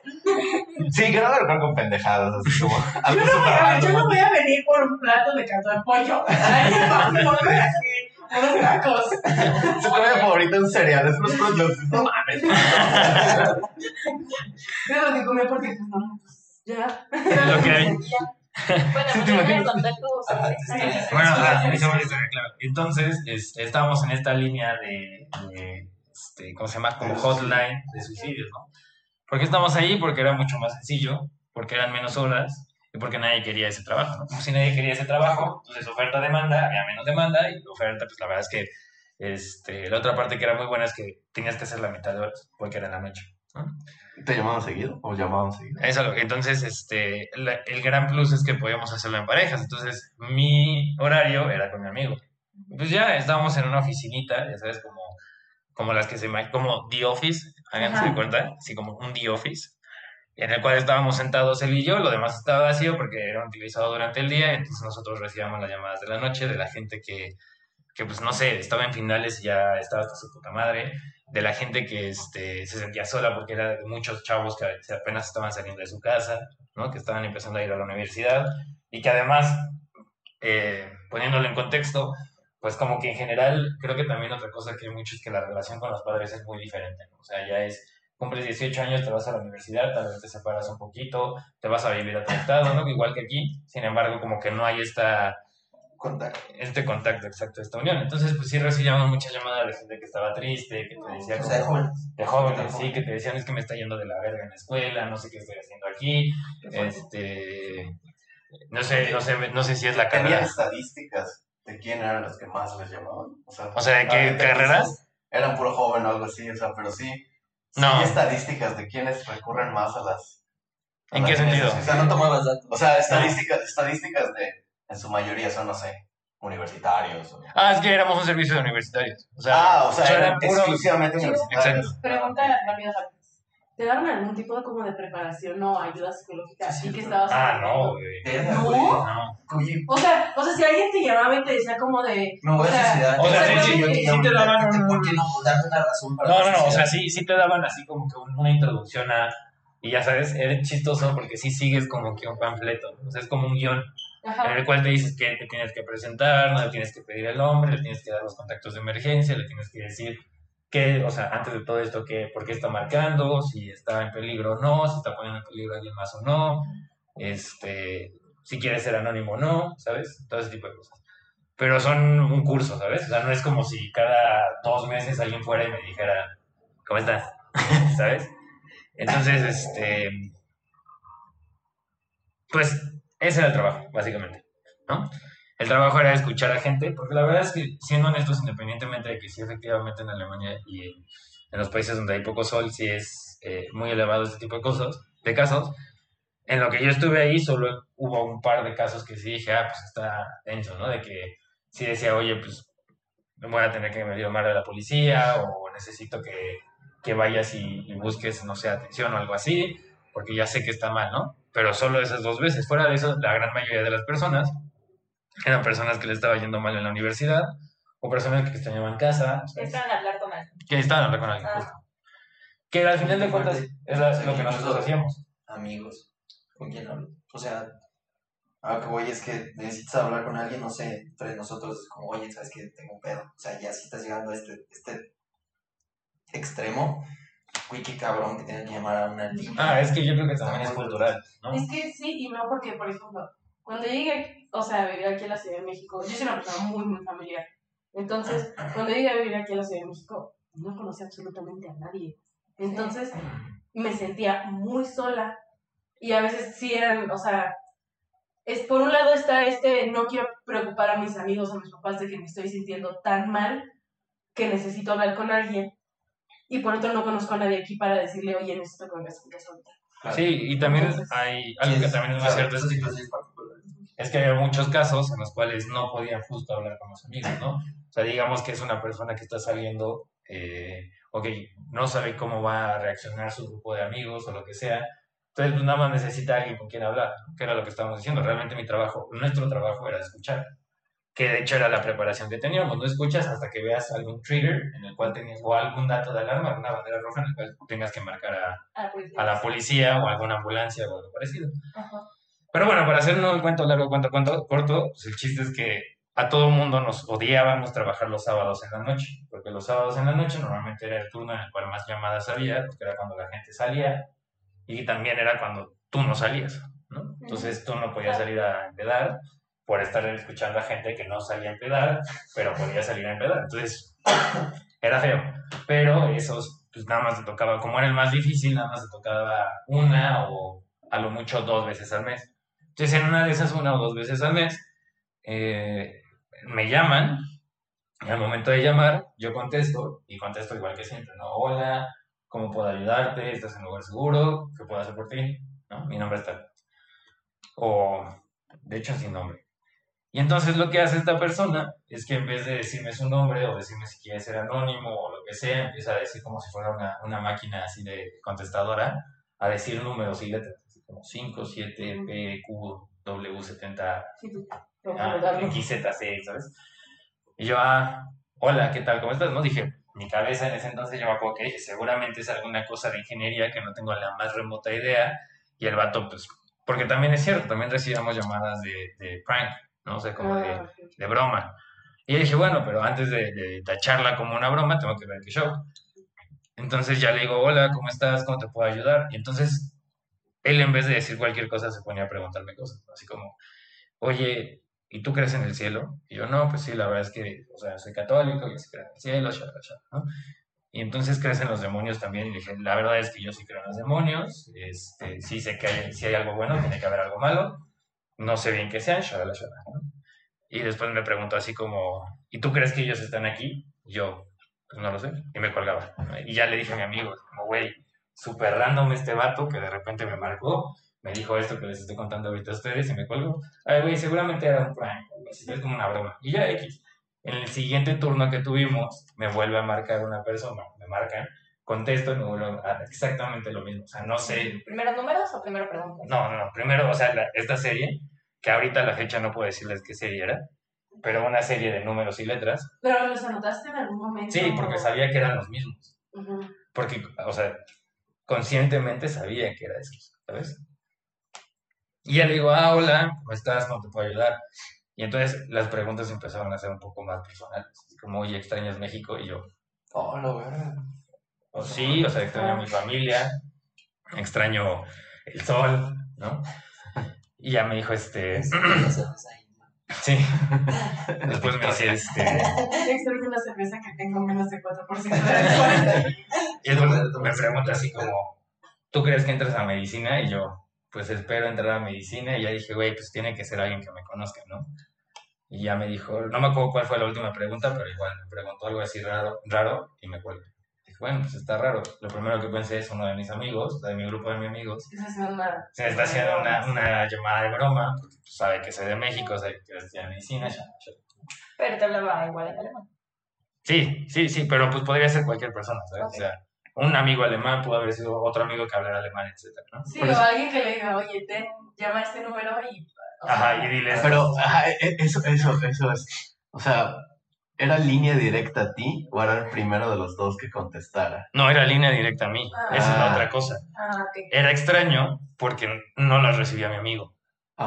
Sí, que no me recuerdo con pendejadas, así como Yo no, voy a, yo no voy a venir por un plato de cartón de pollo. Ay, no, unos tacos. Su comida favorita en cereal, es los productos. No mames. Es lo que comí porque, pues, no, pues, ya. Lo que hay. Bueno, <laughs> te pues imaginas. Bueno, ah, <laughs> historia, claro. Entonces, este, estábamos en esta línea de, de, este, ¿cómo se llama? Como hotline de suicidios, ¿no? ¿Por qué estamos ahí? Porque era mucho más sencillo, porque eran menos horas y porque nadie quería ese trabajo. ¿no? Como si nadie quería ese trabajo, entonces oferta-demanda, había menos demanda y oferta, pues la verdad es que este, la otra parte que era muy buena es que tenías que hacer la mitad de horas porque era en la noche. ¿no? ¿Te llamaban seguido? ¿O llamaban seguido? Eso, entonces, este, la- el gran plus es que podíamos hacerlo en parejas. Entonces, mi horario era con mi amigo. Pues ya estábamos en una oficinita, ya sabes, como, como las que se llaman, como The Office, háganse de cuenta, así como un The Office, en el cual estábamos sentados él y yo, lo demás estaba vacío porque era utilizado durante el día, entonces nosotros recibíamos las llamadas de la noche de la gente que, que pues no sé, estaba en finales y ya estaba hasta su puta madre, de la gente que este, se sentía sola porque era de muchos chavos que apenas estaban saliendo de su casa, ¿no? que estaban empezando a ir a la universidad y que además, eh, poniéndolo en contexto, pues como que en general creo que también otra cosa que hay mucho es que la relación con los padres es muy diferente, ¿no? o sea, ya es, cumples 18 años, te vas a la universidad, tal vez te separas un poquito, te vas a vivir a tu estado, ¿no? Igual que aquí, sin embargo, como que no hay esta Contacto. este contacto exacto, esta unión. Entonces, pues sí recibíamos muchas llamadas de gente que estaba triste, que te decía O sea, de jóvenes. de jóvenes, sí, que te decían es que me está yendo de la verga en la escuela, no sé qué estoy haciendo aquí, este, no sé, no sé, no sé si es la ¿Tenían carrera. estadísticas de quién eran los que más les llamaban? O sea, O sea, ¿de qué carreras? Eran puro joven o algo así, o sea, pero sí. No. estadísticas de quiénes recurren más a las. a ¿En las qué sentido? O sea, no te muevas datos. O sea, estadísticas, estadísticas de. En su mayoría son, no sé, universitarios. o- Ah, es que éramos un servicio de universitarios. O sea, ah, o sea, eran eran puros- exclusivamente universitarios. Pregunta rápida. ¿Te daban algún tipo de como de preparación o ayuda psicológica? Sí, que estabas. Ah, no, güey. ¿No? No. Oye, O sea, o sea, si alguien te llamaba y te decía como de. me voy O a sea, suicidar. o sea, sí, sí, yo sí que te ahorita, daban ¿por qué- un- ¿Por qué no una razón para No, no, no, o sea, sí, sí te daban así como que un- una introducción a... Y ya sabes, es chistoso porque sí sigues como que un panfleto, o sea, es como un guion en Ajá. el cual te dices que te tienes que presentar, no le tienes que pedir el nombre, le tienes que dar los contactos de emergencia, le tienes que decir que, o sea, antes de todo esto, que, por qué está marcando, si está en peligro o no, si está poniendo en peligro a alguien más o no, este, si quieres ser anónimo o no, ¿sabes? Todo ese tipo de cosas. Pero son un curso, ¿sabes? O sea, no es como si cada dos meses alguien fuera y me dijera, ¿cómo estás? <laughs> ¿Sabes? Entonces, este, pues ese era el trabajo, básicamente, ¿no? El trabajo era escuchar a gente, porque la verdad es que, siendo honestos, independientemente de que sí, efectivamente en Alemania y en, los países donde hay poco sol, sí es eh, muy elevado este tipo de cosas, de casos, en lo que yo estuve ahí solo hubo un par de casos que sí dije, ah, pues está tenso, ¿no? De que sí decía, oye, pues voy a tener que medir mal a la policía o necesito que, que vayas y busques, no sé, atención o algo así, porque ya sé que está mal, ¿no? Pero solo esas dos veces. Fuera de eso, la gran mayoría de las personas eran personas que le estaba yendo mal en la universidad o personas que extrañaban casa. Están a hablar con alguien. que estaban hablando con alguien. Ah. justo. Que al final de cuentas es lo que nosotros hacíamos. amigos. ¿Con quién hablo? O sea, a lo que voy es que necesitas hablar con alguien, no sé, entre nosotros es como, oye, ¿sabes que Tengo un pedo. O sea, ya si estás llegando a este, este extremo, uy, qué cabrón que tengan que llamar a una línea. Ah, es que yo creo que también es cultural, ¿no? Es que sí y no, porque, por ejemplo, cuando llegué, o sea, a vivir aquí en la Ciudad de México, yo soy una persona muy, muy familiar. Entonces, <clears throat> cuando llegué a vivir aquí en la Ciudad de México, no conocía absolutamente a nadie. Entonces, me sentía muy sola. Y a veces sí eran, o sea, es por un lado está este, no quiero preocupar a mis amigos, a mis papás de que me estoy sintiendo tan mal que necesito hablar con alguien. Y por otro, no conozco a nadie aquí para decirle, oye, necesito que mi casa ahorita. Sí, y también Entonces, hay algo que también es muy cierto, es que, es que hay muchos casos en los cuales no podían justo hablar con los amigos, ¿no? O sea, digamos que es una persona que está saliendo, eh, ok, no sabe cómo va a reaccionar su grupo de amigos o lo que sea, entonces pues nada más necesita alguien con quien hablar, que era lo que estábamos diciendo, realmente mi trabajo, nuestro trabajo era escuchar, que de hecho era la preparación que teníamos, no escuchas hasta que veas algún trigger en el cual tenías, o algún dato de alarma, alguna bandera roja en el cual tengas que marcar a, a la policía. a la policía o a alguna ambulancia o algo parecido. Ajá. Pero bueno, para hacer un cuento largo, cuento, cuento corto, pues el chiste es que a todo mundo nos odiábamos trabajar los sábados en la noche, porque los sábados en la noche normalmente era el turno en el cual más llamadas había, porque era cuando la gente salía, y también era cuando tú no salías, ¿no? Entonces tú no podías salir a empedar por estar escuchando a gente que no salía a empedar, pero podía salir a empedar. Entonces <coughs> era feo, pero esos, pues nada más te tocaba, como era el más difícil, nada más te tocaba una o a lo mucho dos veces al mes. Entonces, en una de esas, una o dos veces al mes, eh, me llaman, y al momento de llamar, yo contesto, y contesto igual que siempre, ¿no? Hola, ¿cómo puedo ayudarte? ¿Estás en lugar seguro? ¿Qué puedo hacer por ti? ¿No? Mi nombre está. O, de hecho, sin nombre. Y entonces lo que hace esta persona es que en vez de decirme su nombre o decirme si quiere ser anónimo o lo que sea, empieza a decir como si fuera una, una máquina así de contestadora, a decir números y letras, así como 5, 7, P, Q, W, 70, Sí, tú. ah, XZ, ¿sabes? Y yo, ah, hola, ¿qué tal? ¿Cómo estás? No dije, mi cabeza en ese entonces yo me acuerdo que dije, seguramente es alguna cosa de ingeniería que no tengo la más remota idea. Y el vato, pues, porque también es cierto, también recibíamos llamadas de, de prank, ¿no? O sea, como de, de broma. Y yo dije, bueno, pero antes de, de tacharla como una broma, tengo que ver qué show. Entonces ya le digo, hola, ¿cómo estás? ¿Cómo te puedo ayudar? Y entonces él en vez de decir cualquier cosa se ponía a preguntarme cosas, así como, oye, ¿y tú crees en el cielo? Y yo, no, pues sí, la verdad es que, o sea, soy católico, yo sí creo en el cielo, shalala, shalala", ¿no? Y entonces crees en los demonios también. Y dije, la verdad es que yo sí creo en los demonios. Este, sí sé que hay, si hay algo bueno, tiene que haber algo malo. No sé bien qué sean, shalala, shalala, ¿no? Y después me preguntó así como, ¿y tú crees que ellos están aquí? Yo, pues no lo sé. Y me colgaba. Y ya le dije a mi amigo, como, güey, súper random este vato que de repente me marcó, me dijo esto que les estoy contando ahorita a ustedes y me colgó. Ay, güey, seguramente era un prank, es como una broma. Y ya X. En el siguiente turno que tuvimos, me vuelve a marcar una persona, me marcan, contesto y me vuelve a exactamente lo mismo. O sea, no sé, ¿Primero números o primero preguntas? no, no, no. Primero, o sea, la- esta serie, que ahorita a la fecha no puedo decirles qué serie era, pero una serie de números y letras. Pero los anotaste en algún momento. Sí, porque sabía que eran los mismos. Porque, o sea, conscientemente sabía que era eso, ¿sabes? Y ya le digo, ah, hola, ¿cómo estás? ¿Cómo te puedo ayudar? Y entonces las preguntas empezaron a ser un poco más personales. Como, oye, ¿extrañas México? Y yo, Oh, lo verga. o sí, o sea, extraño a mi familia, extraño el sol, ¿no? Y ya me dijo, este, <laughs> sí. Después me dice, este, Extraño una cerveza que tengo menos de 4% de <laughs> alcohol. Y entonces me pregunta así como, ¿tú crees que entras a medicina? Y yo, pues espero entrar a medicina. Y ya dije, güey, pues tiene que ser alguien que me conozca, ¿no? Y ya me dijo, no me acuerdo cuál fue la última pregunta, pero igual me preguntó algo así raro, raro y me cuelga. Bueno, pues está raro. Lo primero que pensé es uno de mis amigos, de mi grupo de mis amigos. Una- Se me está haciendo una, una llamada de broma, porque pues, sabe que soy de México, sabe que estudiar medicina. ya, ya. Pero te hablaba igual en alemán. Sí, sí, sí, pero pues podría ser cualquier persona, ¿sabes? O sea, un amigo alemán pudo haber sido otro amigo que hablara alemán, etcétera, ¿no? Sí, Por o eso- alguien que le diga, oye, ten, llama a este número y. o sea, Ajá, y diles. Pero, ajá, e- e- eso, eso, eso es. O sea, ¿era línea directa a ti o era el primero de los dos que contestara? No, era línea directa a mí. Ah. Esa es la otra cosa. Ah, ok. Era extraño porque no la recibía mi amigo.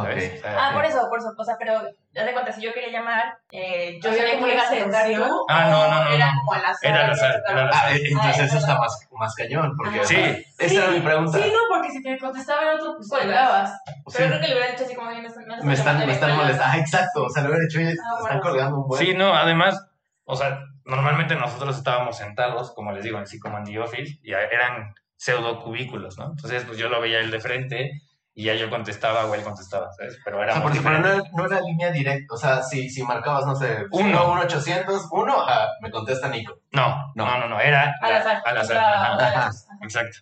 Ah, Ah, por eso, por eso. O sea, pero ya de cuenta, si yo quería llamar, eh, yo sabía que le ibas a tocar tú. Ah, no, no, no, Era no. como al azar. Era al azar, ya era al estaba. azar. Ah, entonces Ah, eso está más, más cañón, porque Ajá. Sí. esa era mi pregunta. Sí, no, porque si te contestaba el otro, pues colgabas. Sí, Pero creo que le hubiera dicho así como, me están, me están, me están llamando, molestando. Ah, exacto. O sea, le hubiera dicho, oye, Ah, están colgando un buen. Sí, no, además, o sea, normalmente nosotros estábamos sentados, como les digo, así como en The Office, y eran pseudo cubículos, ¿no? Entonces, pues yo lo veía él de frente y ya yo contestaba o él contestaba, ¿sabes? Pero O era sea, muy porque pero no, era- no era línea directa. O sea, si, si marcabas, no sé, Uno. 1, 1, 800, 1, ajá, me contesta Nico. No, No. no, no, no, era Al azar. al azar, ajá. Ajá. Exacto.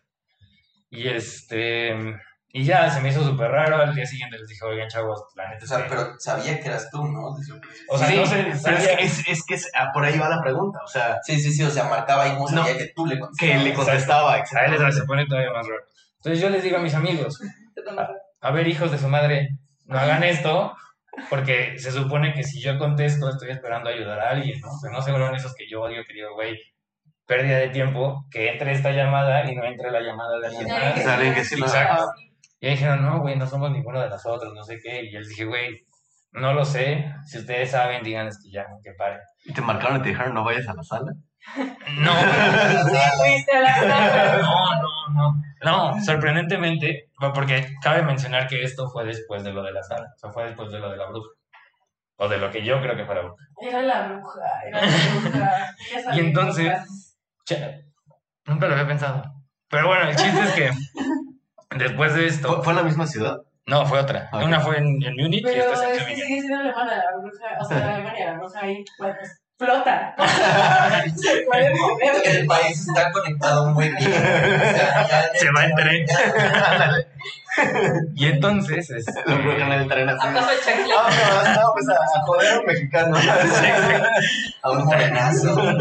Y este. Y ya se me hizo súper raro. Al día siguiente les dije, oigan, chavos, la neta O sea, que- pero sabía que eras tú, ¿no? Principio. O sea, sí, no sé, pero es que, es, es que es- ah, por ahí va la pregunta. O sea, Sí, sí, sí, o sea, marcaba y no No, sabía que tú le que contestabas. le contestaba, A él exacto. les- se pone todavía más raro. Entonces yo les digo a mis amigos, Tomas- a ver, hijos de su madre, no hagan esto, porque se supone que si yo contesto, estoy esperando ayudar a alguien, ¿no? O sea, no se vuelvan esos que yo odio, que digo, güey, pérdida de tiempo, que entre esta llamada y no entre la llamada de alguien más. Alguien que sí lo Exacto. Y ahí dijeron, no, güey, no somos ninguno de nosotros, no sé qué. Y yo les dije, güey, no lo sé. Si ustedes saben, díganles que ya, que paren. Y te marcaron y te dijeron, no vayas a la sala. No, <laughs> Fuiste la no, no, no. No, sorprendentemente, porque cabe mencionar que esto fue después de lo de la sala. O sea, fue después de lo de la bruja. O de lo que yo creo que fue la bruja. Era la bruja, era la bruja. <laughs> Y entonces-. Che, nunca lo había pensado. Pero bueno, el chiste es que <laughs> después de esto, ¿Fue, fue en la misma ciudad? No, fue otra. Una fue en, en Múnich y esta es en es que Sevilla. sigue siendo alemana la bruja, o sea, la Alemania, la bruja ahí, bueno, pues, flota. <laughs> Se puede mover. El país está conectado muy bien. O sea, <laughs> Se va en tren. Y entonces, este, Lo en el tren así. El chancla. Ah, no, pues a, a joder a un mexicano. <laughs> A un morenazo. A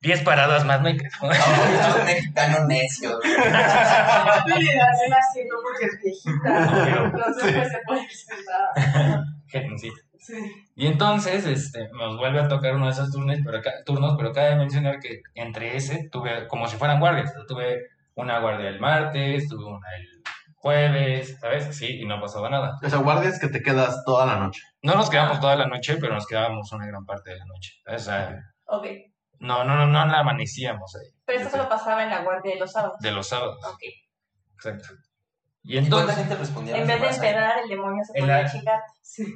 10 paradas más me quedo. un mexicano necio. Le das el asiento porque es viejita. Entonces, pues se puede sentar. Jeroncito. Sí. Y entonces este, nos vuelve a tocar uno de esos turnos, pero, turnos, pero cabe mencionar que entre ese tuve como si fueran guardias. tuve una guardia el martes, tuve una el jueves, ¿sabes? Sí, y no pasaba nada. O sea, guardias que te quedas toda la noche. No nos quedamos toda la noche, pero nos quedábamos una gran parte de la noche. ¿sabes? O sea, Ok. no, no, no, no la amanecíamos ahí. Pero esto solo pasaba en la guardia de los sábados. De los sábados. Ok. Exacto. Y ¿Y cuánta entonces, gente respondía? a En vez de esperar, el demonio se En podía la- chingar.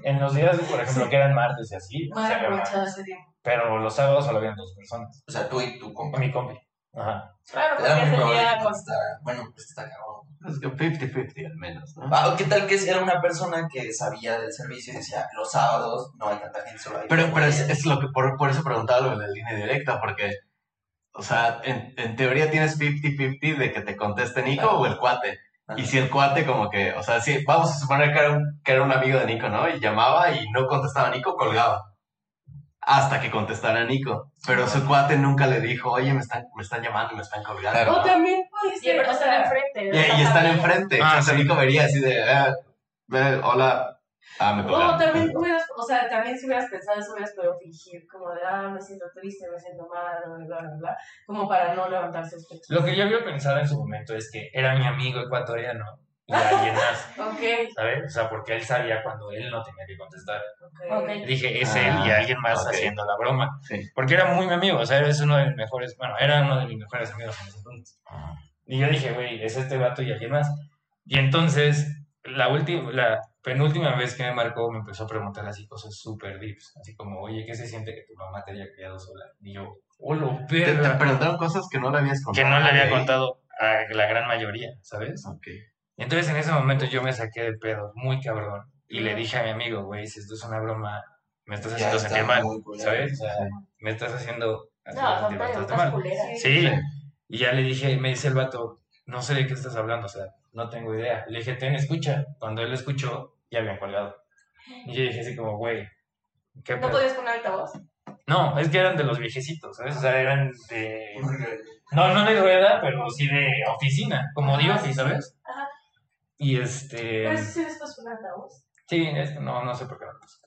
en los días, por ejemplo, que eran martes y así, había aprovechado ese tiempo. pero los sábados solo habían dos personas. O sea, tú y tu compa. Mi compi. Ajá. Claro, porque muy probable día que contestara. Bueno, pues está cabrón. Es que 50-50 al menos, ¿no? Ah, ¿o ¿Qué tal que era una persona que sabía del servicio y decía, los sábados no hay tanta gente, solo hay Pero, pero es, güeyes"? es lo que por, por eso preguntaba lo de la línea directa, porque, o sea, en, en teoría tienes 50-50 de que te conteste Nico o el cuate. Ajá. Y si el cuate como que, o sea, si vamos a suponer que era, un, que era un amigo de Nico, ¿no? Y llamaba y no contestaba Nico, colgaba. Hasta que contestara Nico. Pero su cuate nunca le dijo, oye, me están, me están llamando y me están colgando. Claro. O también puede Y ser, o están sea, enfrente. Y, y están enfrente. Ah, o sea, sí. Nico vería así de, eh, eh, hola, ah, me O colgaron. también hubieras, o sea, también si hubieras pensado eso, hubieras podido fingir, como de, ah, me siento triste, me siento mal, bla, bla, bla, como para no levantar sospechas. Lo que yo había pensado en su momento es que era mi amigo ecuatoriano y alguien más, <laughs> Ok, ¿sabes? O sea, porque él sabía cuando él no tenía que contestar. ok. Ok. Dije, es Ah, él y alguien más ok. haciendo la broma. Sí. Porque era muy mi amigo, o sea, es uno de mis mejores, bueno, era uno de mis mejores amigos en ese entonces. Y yo dije, güey, es este vato y alguien más. Y entonces, la última, la penúltima vez que me marcó, me empezó a preguntar así cosas súper deeps, así como, oye, ¿qué se siente que tu mamá te haya criado sola? Y yo, hola, Te, te perra. preguntaron cosas que no le habías contado. Que no le a había contado a la gran mayoría, ¿sabes? Ok. Y entonces en ese momento yo me saqué de pedo, muy cabrón. Y le dije a mi amigo, güey, si esto es una broma, me estás haciendo está sentir mal. ¿sabes? O sea, me estás haciendo hacer No, son sentir bastante preguntas mal. Sí. Y ya le dije, me dice el vato, no sé de qué estás hablando, o sea, no tengo idea. Le dije, ten, escucha. Cuando él escuchó, ya habían colgado. Y yo dije así como, güey, ¿qué ¿No pedo?". podías poner altavoz? No, es que eran de los viejecitos, ¿sabes? O sea, eran de... No, no de rueda, pero sí de oficina, como de office, ¿sabes? Ajá. Y este... Pero eso sí después fue un altavoz. Sí, es- no, no sé por qué no lo puse.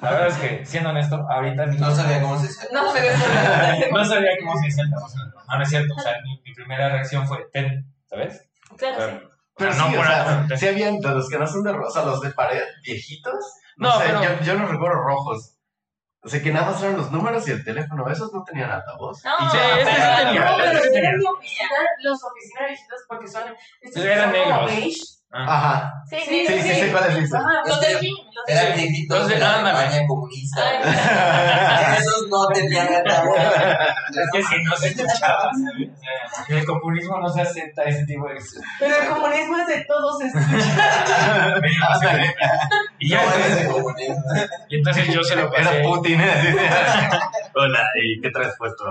La verdad es que, siendo honesto, ahorita No sabía cómo se decía. No, pero no sabía cómo se dice <laughs> altavoz. No, no es cierto. O sea, mi, mi primera reacción fue, ten, ¿sabes? Claro, sí. Pero, sí, no o por sea, sí de los que no son de rosa, los de pared, viejitos. No, No, sé, pero- yo, yo no recuerdo rojos. O sea, que nada más eran los números y el teléfono. Esos no tenían altavoz. No, Y sí, ese sí tenía, No, pero eran de oficina, los oficinas viejitos porque son, estos Eran negros. beige. Ah. Ajá. Sí, Sí, sí, Sí, sí, sí, ¿cuál es lista? Ajá, Los del gym. Los del Eran Entonces, de la. Alemania comunista. <laughs> Esos no tenían. Es que si no se escuchaba, ¿sabes? O sea, el comunismo no se acepta ese tipo de Pero el comunismo es de todos escucha. <laughs> <laughs> Y ya, No es de entonces, comunismo. y entonces yo se lo pasé. Era Putin. así. Hola, ¿y qué traes puesto?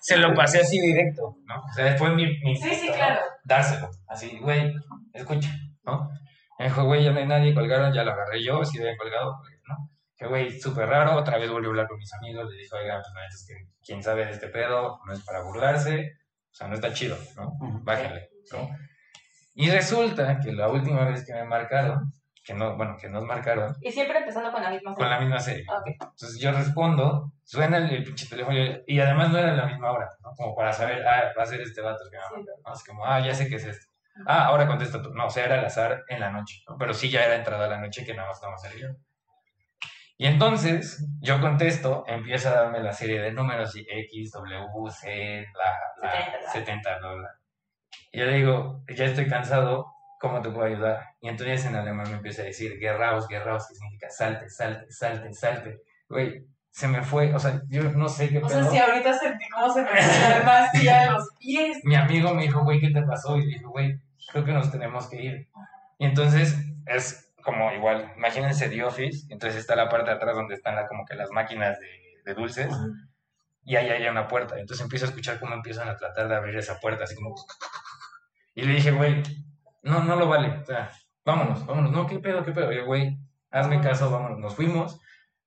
se lo pasé así directo, ¿no? O sea, después mi, mi Sí, sí, ¿no? claro. Dárselo, así, güey, escucha, ¿no? Me dijo, güey, ya no hay nadie, colgaron, ya lo agarré yo, si habían colgado, ¿no? Que, güey, súper raro, otra vez volvió a hablar con mis amigos, le dijo, oigan, pues, no, es que quién sabe de este pedo, no es para burlarse, o sea, no está chido, ¿no? Bájenle, ¿no? Y resulta que la última vez que me marcaron, que no, bueno, que nos marcaron, Y siempre empezando con la misma con la misma serie. Ok. Entonces yo respondo, suena el, pinche teléfono y- además no era la misma hora, ¿no? Como para saber, ah, va a ser este vato que me va a Sí. mandar, ¿no? Es como, ah, ya sé que es este. Ah, ahora contesta tú. No, o sea, era al azar en la noche, ¿no? Pero sí ya era entrada la noche que nada más estaba yo. Y entonces yo contesto, empieza a darme la serie de números y X, W, Z, bla, bla, 70, bla. 70, bla, bla. Y yo le digo, ya estoy cansado, ¿cómo te puedo ayudar? Y entonces en alemán me empieza a decir, guerraos, guerraos, que significa salte, salte, salte, salte. Güey, se me fue, o sea, yo no sé qué O sea, pedo. si ahorita sentí cómo se me el masilla de los pies. Mi amigo me dijo, güey, ¿qué te pasó? Y le dijo, güey, creo que nos tenemos que ir. Y entonces es como igual, imagínense The Office, entonces está la parte de atrás donde están las, como que las máquinas de, de dulces, y ahí hay una puerta. Entonces empiezo a escuchar cómo empiezan a tratar de abrir esa puerta, así como... <laughs> Y le dije, güey, no, no lo vale, o sea, vámonos, vámonos, no, ¿qué pedo, qué pedo? Y yo, güey, hazme caso, vámonos, nos fuimos,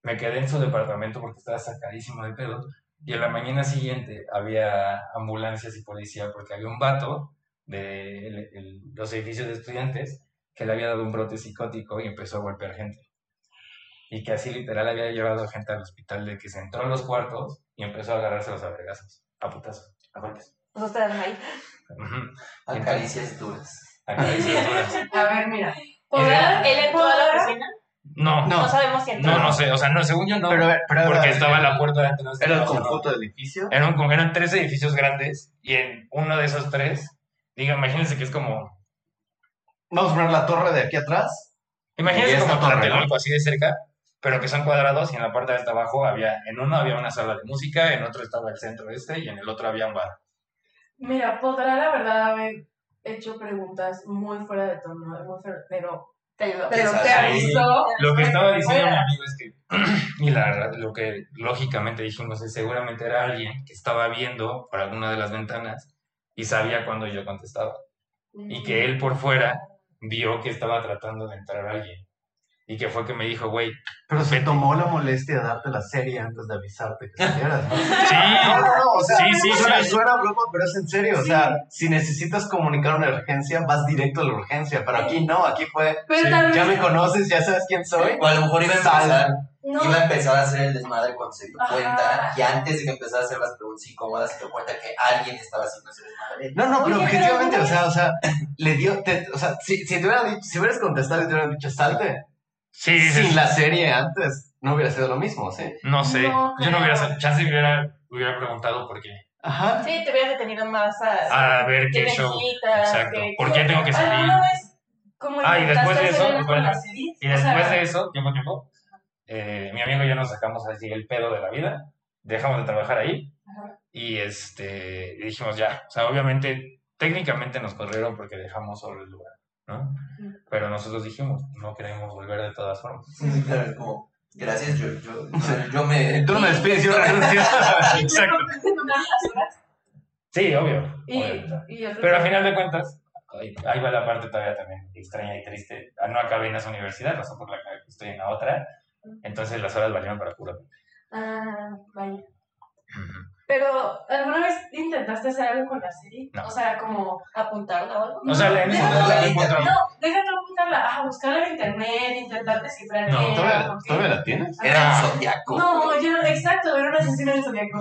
me quedé en su departamento porque estaba sacadísimo de pedo, y en la mañana siguiente había ambulancias y policía porque había un vato de el- el- los edificios de estudiantes que le había dado un brote psicótico y empezó a golpear gente. Y que así literal había llevado gente al hospital de que se entró a los cuartos y empezó a agarrarse los abregazos, a putazos, a golpes. Ustedes ahí. Ujú. Acaricias duras. A caricias duras. A ver, mira. ¿Podrá él entró a la oficina? No, No no, sabemos si entró. no, sé, o sea, no, según yo no, Pero, pero porque estaba la puerta de atrás. Era el No, no. conjunto del edificio. Eran, como- eran tres edificios grandes y en uno de esos tres, diga, imagínense que es como, Vamos a poner la torre de aquí atrás. imagínense como torre, Tlatelolco así de cerca, pero que son cuadrados y en la parte de hasta abajo había, en uno había una sala de música, en otro estaba el centro este y en el otro había un bar. Mira, podrá la verdad haber hecho preguntas muy fuera de tono, muy fuera- pero, Te ayudó. pero te avisó. Lo que estaba diciendo mi amigo es que, <clears throat> y la verdad, lo que lógicamente dijimos es seguramente era alguien que estaba viendo por alguna de las ventanas y sabía cuando yo contestaba. Y que él por fuera vio que estaba tratando de entrar alguien. Y que fue que me dijo, güey, Pero se Vete. tomó la molestia de darte la serie antes de avisarte que salieras. ¿no? <laughs> sí, No, no, no, o sea, Sí, sí, suena, sí. suena broma, pero es en serio. O sea, si necesitas comunicar una urgencia, vas directo a la urgencia. Pero aquí no, aquí fue, Pero Sí, tal vez ya me conoces, ya sabes quién soy. O a lo mejor iba a empezar, No. iba a empezar a hacer el desmadre cuando se dio Ajá. cuenta. Y antes de que empezara a hacer las preguntas incómodas, se dio cuenta que alguien estaba haciendo ese desmadre. No, no, pero Oye, objetivamente, pero- o sea, o sea, le dio, te- o sea, si, si te hubieran dicho, si hubieras contestado y te hubieran dicho salte, sí, sí, sin la serie antes, no hubiera sido lo mismo, ¿sí? no sé, No yo no hubiera, creo. chance hubiera, hubiera preguntado por qué. Ajá. Sí, te hubieras detenido más a... A ver ¿Qué qué show. Exacto. ¿Qué- ¿Por qué tengo que salir? ¿Alguna vez como Ah, y después de eso, bueno? Y O después sea, de eso, tiempo, tiempo, eh, mi amigo y yo nos sacamos así el pedo de la vida, dejamos de trabajar ahí Ajá. y este y dijimos ya, o sea, obviamente, técnicamente nos corrieron porque dejamos solo el lugar, ¿no? Pero nosotros dijimos, no queremos volver de todas formas. Sí, claro, es como, gracias, yo, yo, yo, me... Tú no me despides, yo <laughs> renuncio. Exacto. Sí, obvio. y, obvio. y otro- Pero a final de cuentas, ahí, ahí va la parte todavía también extraña y triste. Ah, No acabé en esa universidad, razón por la que estoy en la otra. Entonces las horas valieron para puro. Ah, vaya. Pero, ¿alguna vez intentaste hacer algo con la serie? No. O sea, como... ¿Apuntarla o algo? O sea, la no, déjate apuntarla, ah, buscarla en internet, intentar descifrar No, ¿Todavía, ¿Todavía la tienes? Era Ah. un zodiaco. No, yo, exacto, era un asesino del zodiaco.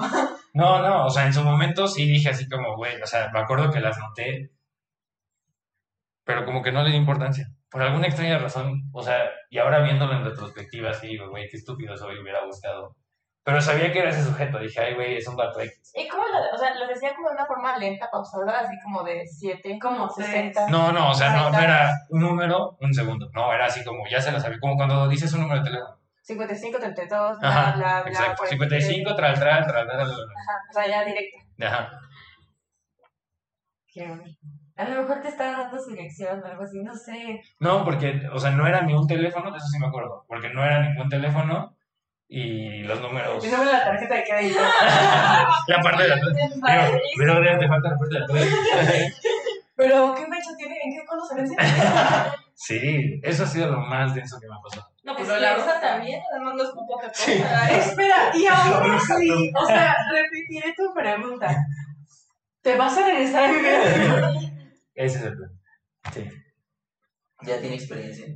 No, no, o sea, en su momento sí dije así como, güey, o sea, me acuerdo que las noté, pero como que no le di importancia. Por alguna extraña razón, o sea, y ahora viéndolo en retrospectiva, sí digo, güey, qué estúpido soy, hubiera buscado. Pero sabía que era ese sujeto, dije, ay, güey, es un vato X. ¿Y cómo lo, o sea, lo decía como de una forma lenta, pausada, así como de 7, Como 60? No, no, o sea, no, no era un número, un segundo. No, era así como, ya se lo sabía, como cuando dices un número de teléfono. 55, 32, bla, Ajá, bla, bla. exacto. 43. 55, tral, tral, tral, tral. Ajá, o sea, ya directo. Ajá. A lo mejor te estaba dando su lección o algo así, no sé. No, porque, o sea, no era ni un teléfono, de eso sí me acuerdo, porque no era ningún teléfono y los números. Y sobre la tarjeta de crédito. <laughs> La parte de la Pero, <laughs> pero te falta la parte de atrás. <laughs> Pero, ¿qué fecha tiene? ¿En qué cuándo se vence? Sí, eso ha sido lo más denso que me ha pasado. No, pues la la rosa también, además no es con poca cosa. Espera, y ahora sí, o sea, repetiré tu pregunta. ¿Te vas a regresar a vivir? Ese es el plan. Sí. Ya tiene experiencia.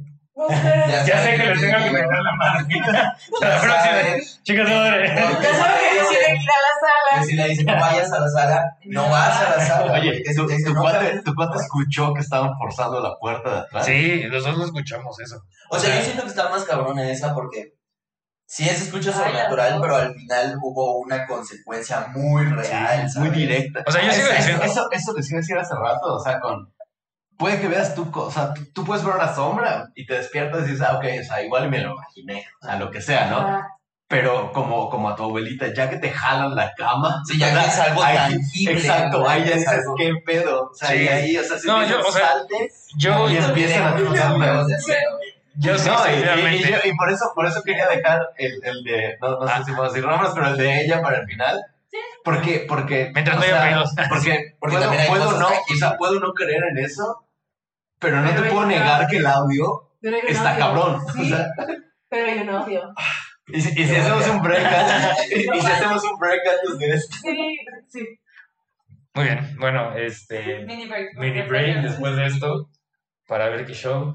Ya sé que les tengo que meter la mano. <laughs> La Ya próxima. Chicas, madre. ya sabes que que ir a la Que sala. si le dicen no vayas a la sala, no vas a la sala. Oye, si ¿tu, te dicen, tu no, cuate, tu cuate escuchó que estaban forzando la puerta de atrás? Sí, lo escuchamos eso. O sea, yo siento que está más cabrón en esa porque sí se escucha sobrenatural, pero al final hubo una consecuencia muy real. muy directa. O sea, yo sigo Eso- diciendo. Eso, eso les iba a decir hace rato, o sea, con... Puede que veas tú, o sea, tú, tú puedes ver una sombra y te despiertas y dices, ah, ok, o sea, igual me lo imaginé, o sea, lo que sea, ¿no? Ah, pero como, como a tu abuelita, ya que te jalan la cama. Sí, ya que es algo ahí- tangible. Exacto, ahí ya Es dices, algo- ¿qué pedo? O sea, Sí. y ahí, o sea, si No, yo, o sea, salte Yo, y empiezan a huevos de acero. yo sí, No, y, y- y yo- y por eso, por eso quería dejar el, el de, no, no sé si puedo decir nombres, pero el de ella para el final. Porque, porque, Mientras o sea, pedos. porque, Porque puedo, puedo no, o sea, puedo no creer en eso, pero no Pero te puedo negar que el audio está cabrón. O Sí, sea, <laughs> pero hay un audio. y si, y si hacemos un break, <laughs> <laughs> y si hacemos un break antes de esto. Sí, sí. Muy bien, bueno, este. Mini break. Mini break después de esto para ver qué show.